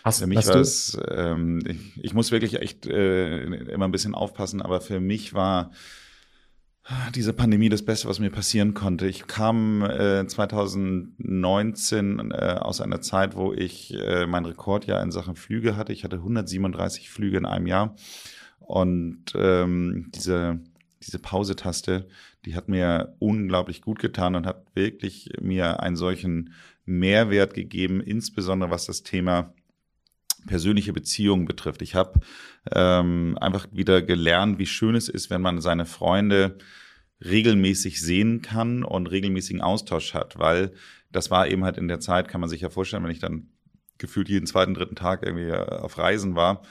Hast, für mich war es, ähm, ich, ich, muss wirklich echt äh, immer ein bisschen aufpassen, aber für mich war diese Pandemie das Beste, was mir passieren konnte. Ich kam äh, 2019 äh, aus einer Zeit, wo ich äh, mein Rekordjahr in Sachen Flüge hatte. Ich hatte 137 Flüge in einem Jahr. Und ähm, diese, diese Pause-Taste, die hat mir unglaublich gut getan und hat wirklich mir einen solchen Mehrwert gegeben, insbesondere was das Thema persönliche Beziehungen betrifft. Ich habe ähm, einfach wieder gelernt, wie schön es ist, wenn man seine Freunde regelmäßig sehen kann und regelmäßigen Austausch hat, weil das war eben halt in der Zeit, kann man sich ja vorstellen, wenn ich dann gefühlt jeden zweiten, dritten Tag irgendwie äh, auf Reisen war,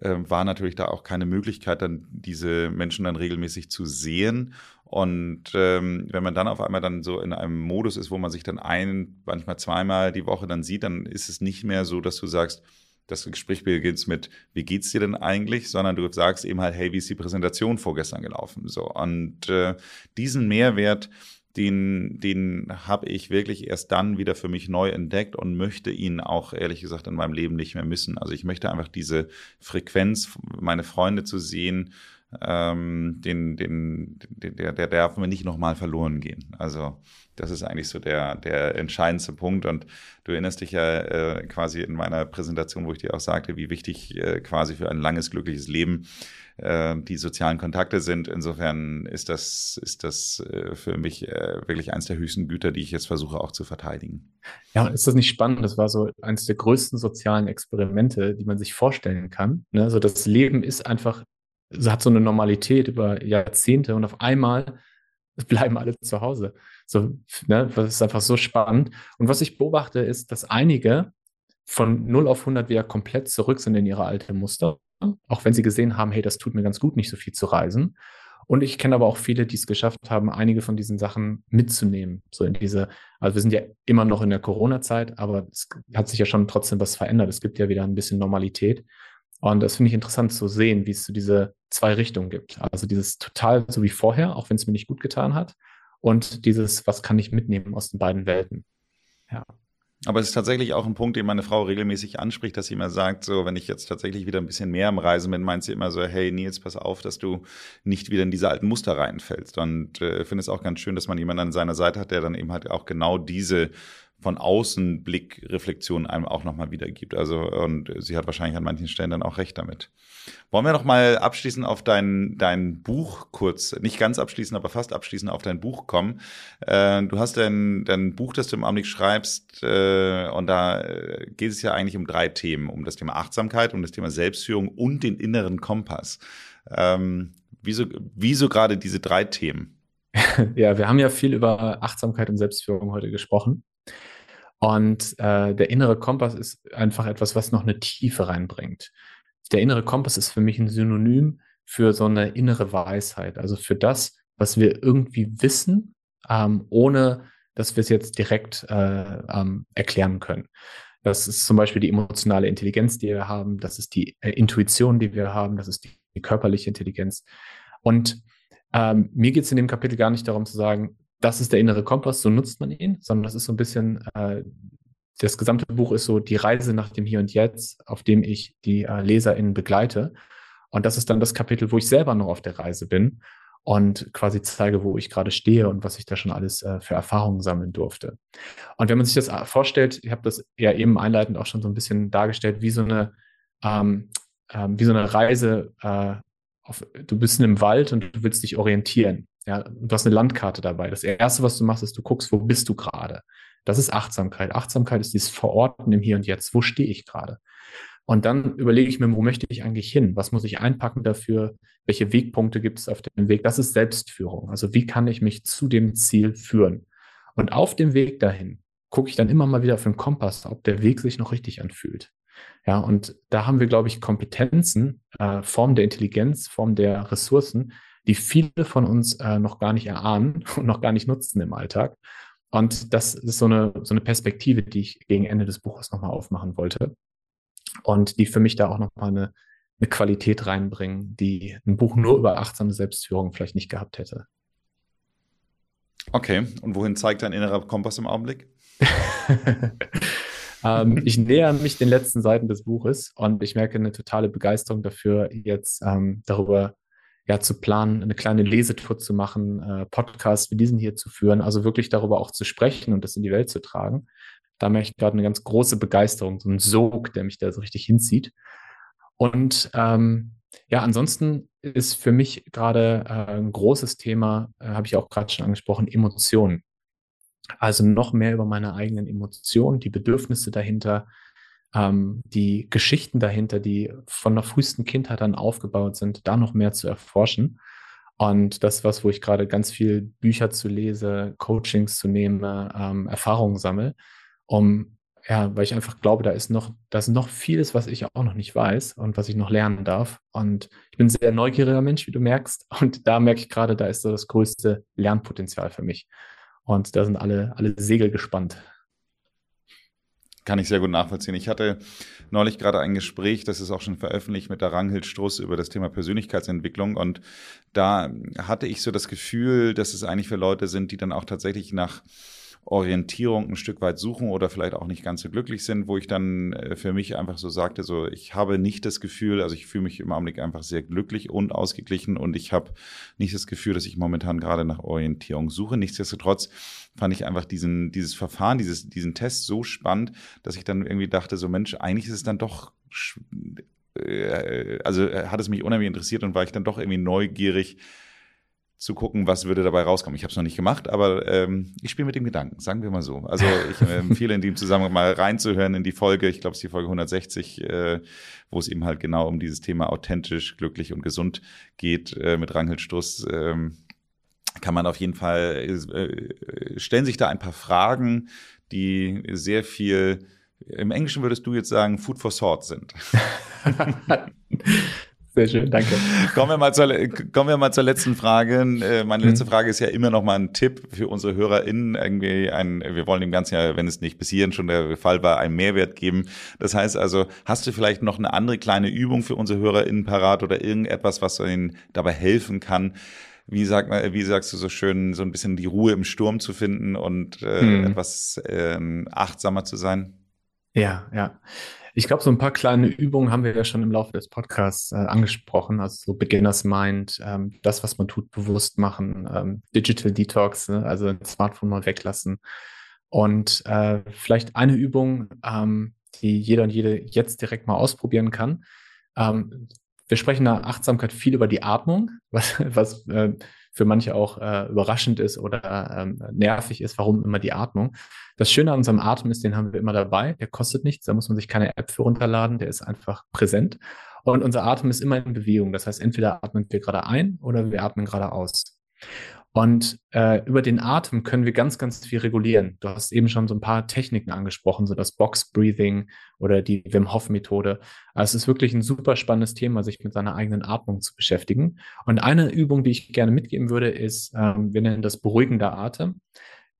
war natürlich da auch keine Möglichkeit, dann diese Menschen dann regelmäßig zu sehen. Und ähm, wenn man dann auf einmal dann so in einem Modus ist, wo man sich dann ein, manchmal zweimal die Woche dann sieht, dann ist es nicht mehr so, dass du sagst, das Gespräch beginnt mit, wie geht's dir denn eigentlich, sondern du sagst eben halt, hey, wie ist die Präsentation vorgestern gelaufen? So und äh, diesen Mehrwert, den, den habe ich wirklich erst dann wieder für mich neu entdeckt und möchte ihn auch ehrlich gesagt in meinem Leben nicht mehr missen. Also ich möchte einfach diese Frequenz, meine Freunde zu sehen, ähm, den, den, den, der, der darf mir nicht nochmal verloren gehen. Also das ist eigentlich so der, der entscheidendste Punkt. Und du erinnerst dich ja äh, quasi in meiner Präsentation, wo ich dir auch sagte, wie wichtig äh, quasi für ein langes, glückliches Leben äh, die sozialen Kontakte sind. Insofern ist das, ist das äh, für mich äh, wirklich eines der höchsten Güter, die ich jetzt versuche auch zu verteidigen. Ja, ist das nicht spannend? Das war so eines der größten sozialen Experimente, die man sich vorstellen kann. Ne? Also das Leben ist einfach hat so eine Normalität über Jahrzehnte und auf einmal [LAUGHS] bleiben alle zu Hause. So, ne, das ist einfach so spannend. Und was ich beobachte, ist, dass einige von 0 auf 100 wieder komplett zurück sind in ihre alte Muster, auch wenn sie gesehen haben, hey, das tut mir ganz gut, nicht so viel zu reisen. Und ich kenne aber auch viele, die es geschafft haben, einige von diesen Sachen mitzunehmen. So in diese, also wir sind ja immer noch in der Corona-Zeit, aber es hat sich ja schon trotzdem was verändert. Es gibt ja wieder ein bisschen Normalität. Und das finde ich interessant zu sehen, wie es so diese zwei Richtungen gibt. Also dieses total so wie vorher, auch wenn es mir nicht gut getan hat. Und dieses, was kann ich mitnehmen aus den beiden Welten. Ja. Aber es ist tatsächlich auch ein Punkt, den meine Frau regelmäßig anspricht, dass sie immer sagt, so, wenn ich jetzt tatsächlich wieder ein bisschen mehr am Reisen bin, meint sie immer so, hey Nils, pass auf, dass du nicht wieder in diese alten Muster reinfällst. Und äh, finde es auch ganz schön, dass man jemanden an seiner Seite hat, der dann eben halt auch genau diese von außen Blickreflexion einem auch nochmal wiedergibt. Also, und sie hat wahrscheinlich an manchen Stellen dann auch recht damit. Wollen wir noch mal abschließend auf dein, dein Buch kurz, nicht ganz abschließend, aber fast abschließend auf dein Buch kommen. Äh, du hast dein, dein Buch, das du im Augenblick schreibst, äh, und da äh, geht es ja eigentlich um drei Themen, um das Thema Achtsamkeit, um das Thema Selbstführung und den inneren Kompass. Ähm, wieso, wieso gerade diese drei Themen? [LAUGHS] Ja, wir haben ja viel über Achtsamkeit und Selbstführung heute gesprochen. Und äh, der innere Kompass ist einfach etwas, was noch eine Tiefe reinbringt. Der innere Kompass ist für mich ein Synonym für so eine innere Weisheit, also für das, was wir irgendwie wissen, ähm, ohne dass wir es jetzt direkt äh, ähm, erklären können. Das ist zum Beispiel die emotionale Intelligenz, die wir haben, das ist die äh, Intuition, die wir haben, das ist die die körperliche Intelligenz. Und ähm, mir geht es in dem Kapitel gar nicht darum zu sagen, das ist der innere Kompass, so nutzt man ihn, sondern das ist so ein bisschen, äh, das gesamte Buch ist so die Reise nach dem Hier und Jetzt, auf dem ich die äh, LeserInnen begleite. Und das ist dann das Kapitel, wo ich selber noch auf der Reise bin und quasi zeige, wo ich gerade stehe und was ich da schon alles äh, für Erfahrungen sammeln durfte. Und wenn man sich das äh, vorstellt, ich habe das ja eben einleitend auch schon so ein bisschen dargestellt, wie so eine, ähm, ähm, wie so eine Reise, äh, auf, du bist in einem Wald und du willst dich orientieren. Ja, du hast eine Landkarte dabei. Das erste, was du machst, ist, du guckst, wo bist du gerade. Das ist Achtsamkeit. Achtsamkeit ist dieses Verorten im Hier und Jetzt. Wo stehe ich gerade? Und dann überlege ich mir, wo möchte ich eigentlich hin? Was muss ich einpacken dafür? Welche Wegpunkte gibt es auf dem Weg? Das ist Selbstführung. Also wie kann ich mich zu dem Ziel führen? Und auf dem Weg dahin gucke ich dann immer mal wieder auf den Kompass, ob der Weg sich noch richtig anfühlt. Ja, und da haben wir, glaube ich, Kompetenzen, äh, Form der Intelligenz, Form der Ressourcen, die viele von uns äh, noch gar nicht erahnen [LAUGHS] und noch gar nicht nutzen im Alltag. Und das ist so eine, so eine Perspektive, die ich gegen Ende des Buches nochmal aufmachen wollte. Und die für mich da auch nochmal eine, eine Qualität reinbringen, die ein Buch nur über achtsame Selbstführung vielleicht nicht gehabt hätte. Okay, und wohin zeigt dein innerer Kompass im Augenblick? [LAUGHS] ähm, ich näher mich den letzten Seiten des Buches und ich merke eine totale Begeisterung dafür, jetzt ähm, darüber ja, zu planen, eine kleine Lesetour zu machen, äh, Podcasts wie diesen hier zu führen, also wirklich darüber auch zu sprechen und das in die Welt zu tragen. Da merke ich gerade eine ganz große Begeisterung, so ein Sog, der mich da so richtig hinzieht. Und ähm, ja, ansonsten ist für mich gerade äh, ein großes Thema, äh, habe ich auch gerade schon angesprochen, Emotionen. Also noch mehr über meine eigenen Emotionen, die Bedürfnisse dahinter, ähm, die Geschichten dahinter, die von der frühesten Kindheit an aufgebaut sind, da noch mehr zu erforschen. Und das ist was, wo ich gerade ganz viel Bücher zu lese, Coachings zu nehme, ähm, Erfahrungen sammle, um ja, weil ich einfach glaube, da ist noch, da noch vieles, was ich auch noch nicht weiß und was ich noch lernen darf. Und ich bin ein sehr neugieriger Mensch, wie du merkst. Und da merke ich gerade, da ist so das größte Lernpotenzial für mich. Und da sind alle, alle Segel gespannt. Kann ich sehr gut nachvollziehen. Ich hatte neulich gerade ein Gespräch, das ist auch schon veröffentlicht mit der Ranghild Struss über das Thema Persönlichkeitsentwicklung. Und da hatte ich so das Gefühl, dass es eigentlich für Leute sind, die dann auch tatsächlich nach Orientierung ein Stück weit suchen oder vielleicht auch nicht ganz so glücklich sind, wo ich dann äh, für mich einfach so sagte, so ich habe nicht das Gefühl, also ich fühle mich im Augenblick einfach sehr glücklich und ausgeglichen und ich habe nicht das Gefühl, dass ich momentan gerade nach Orientierung suche. Nichtsdestotrotz fand ich einfach diesen, dieses Verfahren, dieses, diesen Test so spannend, dass ich dann irgendwie dachte, so Mensch, eigentlich ist es dann doch äh, also äh, hat es mich unheimlich interessiert und war ich dann doch irgendwie neugierig, zu gucken, was würde dabei rauskommen. Ich habe es noch nicht gemacht, aber ähm, ich spiele mit dem Gedanken, sagen wir mal so. Also ich äh, [LAUGHS] empfehle in dem Zusammenhang mal reinzuhören in die Folge, ich glaube es ist die Folge 160, äh, wo es eben halt genau um dieses Thema authentisch, glücklich und gesund geht äh, mit Ranghild Struss. Ähm, kann man auf jeden Fall, äh, stellen sich da ein paar Fragen, die sehr viel, im Englischen würdest du jetzt sagen, Food for Thought sind. [LAUGHS] [LAUGHS] Sehr schön, danke. Kommen wir mal zur, kommen wir mal zur letzten Frage. Äh, meine letzte mhm. Frage ist ja immer noch mal ein Tipp für unsere HörerInnen. Irgendwie ein, wir wollen dem Ganzen ja, wenn es nicht bis hierhin schon der Fall war, einen Mehrwert geben. Das heißt also, hast du vielleicht noch eine andere kleine Übung für unsere HörerInnen parat oder irgendetwas, was ihnen dabei helfen kann, wie, sag, wie sagst du so schön, so ein bisschen die Ruhe im Sturm zu finden und äh, hm. etwas ähm, achtsamer zu sein? Ja, ja. Ich glaube, so ein paar kleine Übungen haben wir ja schon im Laufe des Podcasts äh, angesprochen. Also so Beginners Mind, ähm, das, was man tut, bewusst machen, ähm, Digital Detox, ne? also ein Smartphone mal weglassen. Und äh, vielleicht eine Übung, ähm, die jeder und jede jetzt direkt mal ausprobieren kann. Ähm, wir sprechen nach Achtsamkeit viel über die Atmung, [LAUGHS] was, was äh, für manche auch äh, überraschend ist oder ähm, nervig ist, warum immer die Atmung. Das Schöne an unserem Atem ist, den haben wir immer dabei. Der kostet nichts, da muss man sich keine App für runterladen, der ist einfach präsent. Und unser Atem ist immer in Bewegung. Das heißt, entweder atmen wir gerade ein oder wir atmen gerade aus. Und äh, über den Atem können wir ganz, ganz viel regulieren. Du hast eben schon so ein paar Techniken angesprochen, so das Box Breathing oder die Wim Hof Methode. Also es ist wirklich ein super spannendes Thema, sich mit seiner eigenen Atmung zu beschäftigen. Und eine Übung, die ich gerne mitgeben würde, ist, ähm, wir nennen das beruhigender Atem,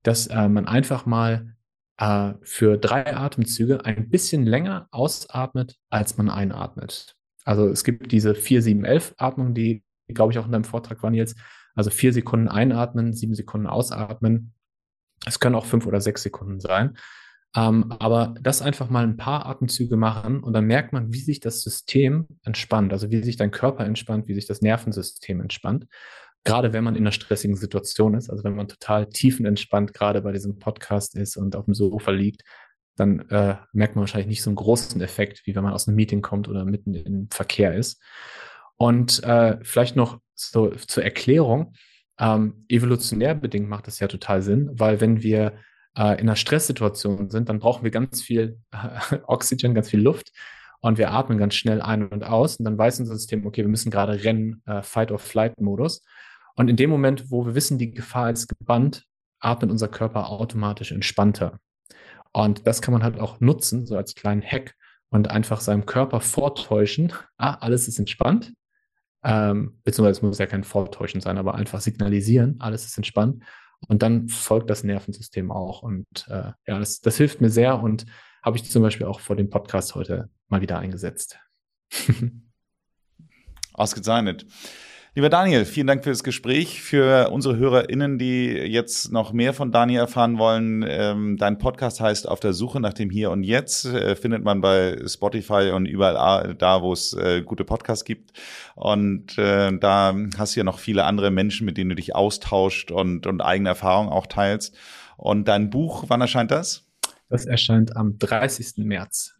dass äh, man einfach mal äh, für drei Atemzüge ein bisschen länger ausatmet, als man einatmet. Also es gibt diese 4-7-11-Atmung, die, glaube ich, auch in deinem Vortrag waren jetzt. Also vier Sekunden einatmen, sieben Sekunden ausatmen. Es können auch fünf oder sechs Sekunden sein. Ähm, aber das einfach mal ein paar Atemzüge machen und dann merkt man, wie sich das System entspannt, also wie sich dein Körper entspannt, wie sich das Nervensystem entspannt. Gerade wenn man in einer stressigen Situation ist, also wenn man total tiefenentspannt gerade bei diesem Podcast ist und auf dem Sofa liegt, dann äh, merkt man wahrscheinlich nicht so einen großen Effekt, wie wenn man aus einem Meeting kommt oder mitten im Verkehr ist. Und äh, vielleicht noch so zur Erklärung, ähm, evolutionär bedingt macht das ja total Sinn, weil wenn wir äh, in einer Stresssituation sind, dann brauchen wir ganz viel äh, [LAUGHS] Oxygen, ganz viel Luft und wir atmen ganz schnell ein und aus und dann weiß unser System, okay, wir müssen gerade rennen, äh, Fight-or-Flight-Modus. Und in dem Moment, wo wir wissen, die Gefahr ist gebannt, atmet unser Körper automatisch entspannter. Und das kann man halt auch nutzen, so als kleinen Hack und einfach seinem Körper vortäuschen, [LAUGHS] ah, alles ist entspannt. Ähm, beziehungsweise es muss ja kein Vortäuschen sein, aber einfach signalisieren, alles ist entspannt. Und dann folgt das Nervensystem auch. Und äh, ja, das, das hilft mir sehr und habe ich zum Beispiel auch vor dem Podcast heute mal wieder eingesetzt. [LAUGHS] Ausgezeichnet. Lieber Daniel, vielen Dank für das Gespräch. Für unsere HörerInnen, die jetzt noch mehr von Daniel erfahren wollen, ähm, dein Podcast heißt Auf der Suche nach dem Hier und Jetzt. Äh, findet man bei Spotify und überall da, wo es äh, gute Podcasts gibt. Und äh, da hast du ja noch viele andere Menschen, mit denen du dich austauscht und, und eigene Erfahrungen auch teilst. Und dein Buch, wann erscheint das? Das erscheint am 30. März.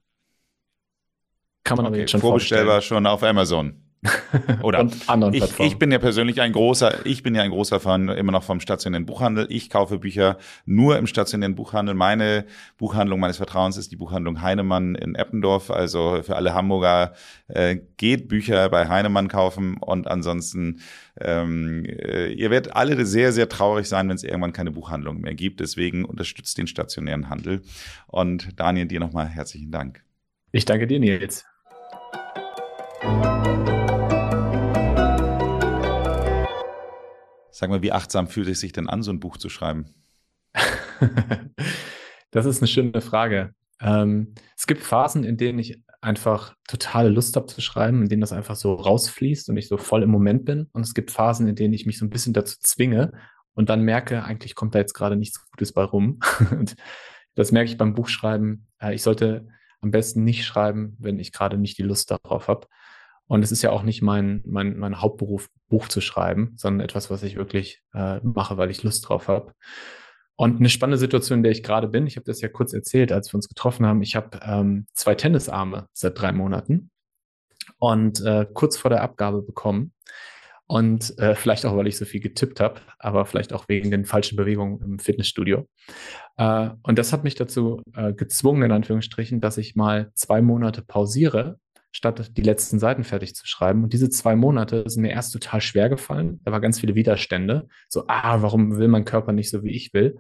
Kann man okay, aber jetzt schon vorbestellbar schon auf Amazon. [LAUGHS] Oder anderen ich, ich bin ja persönlich ein großer, ich bin ja ein großer Fan immer noch vom stationären Buchhandel. Ich kaufe Bücher nur im stationären Buchhandel. Meine Buchhandlung meines Vertrauens ist die Buchhandlung Heinemann in Eppendorf. Also für alle Hamburger äh, geht Bücher bei Heinemann kaufen und ansonsten ähm, äh, ihr werdet alle sehr, sehr traurig sein, wenn es irgendwann keine Buchhandlung mehr gibt. Deswegen unterstützt den stationären Handel. Und Daniel, dir nochmal herzlichen Dank. Ich danke dir, Nils. Sag mal, wie achtsam fühlt es sich denn an, so ein Buch zu schreiben? [LAUGHS] das ist eine schöne Frage. Ähm, es gibt Phasen, in denen ich einfach totale Lust habe zu schreiben, in denen das einfach so rausfließt und ich so voll im Moment bin. Und es gibt Phasen, in denen ich mich so ein bisschen dazu zwinge und dann merke, eigentlich kommt da jetzt gerade nichts Gutes bei rum. [LAUGHS] und das merke ich beim Buchschreiben. Äh, ich sollte am besten nicht schreiben, wenn ich gerade nicht die Lust darauf habe. Und es ist ja auch nicht mein, mein, mein Hauptberuf, Buch zu schreiben, sondern etwas, was ich wirklich äh, mache, weil ich Lust drauf habe. Und eine spannende Situation, in der ich gerade bin, ich habe das ja kurz erzählt, als wir uns getroffen haben, ich habe ähm, zwei Tennisarme seit drei Monaten und äh, kurz vor der Abgabe bekommen. Und äh, vielleicht auch, weil ich so viel getippt habe, aber vielleicht auch wegen den falschen Bewegungen im Fitnessstudio. Äh, und das hat mich dazu äh, gezwungen, in Anführungsstrichen, dass ich mal zwei Monate pausiere statt die letzten Seiten fertig zu schreiben. Und diese zwei Monate sind mir erst total schwer gefallen. Da war ganz viele Widerstände. So, ah, warum will mein Körper nicht so, wie ich will?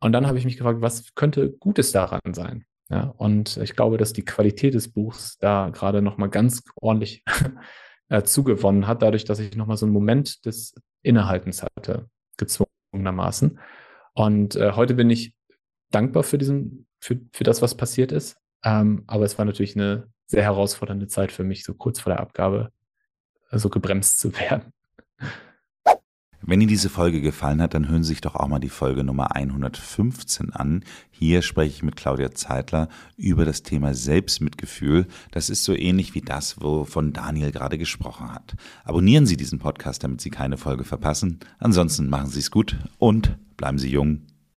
Und dann habe ich mich gefragt, was könnte Gutes daran sein? Ja, und ich glaube, dass die Qualität des Buchs da gerade nochmal ganz ordentlich [LAUGHS] äh, zugewonnen hat, dadurch, dass ich nochmal so einen Moment des Innehaltens hatte, gezwungenermaßen. Und äh, heute bin ich dankbar für diesen, für, für das, was passiert ist. Ähm, aber es war natürlich eine sehr herausfordernde Zeit für mich, so kurz vor der Abgabe so gebremst zu [LAUGHS] werden. Wenn Ihnen diese Folge gefallen hat, dann hören Sie sich doch auch mal die Folge Nummer 115 an. Hier spreche ich mit Claudia Zeitler über das Thema Selbstmitgefühl. Das ist so ähnlich wie das, wovon Daniel gerade gesprochen hat. Abonnieren Sie diesen Podcast, damit Sie keine Folge verpassen. Ansonsten machen Sie es gut und bleiben Sie jung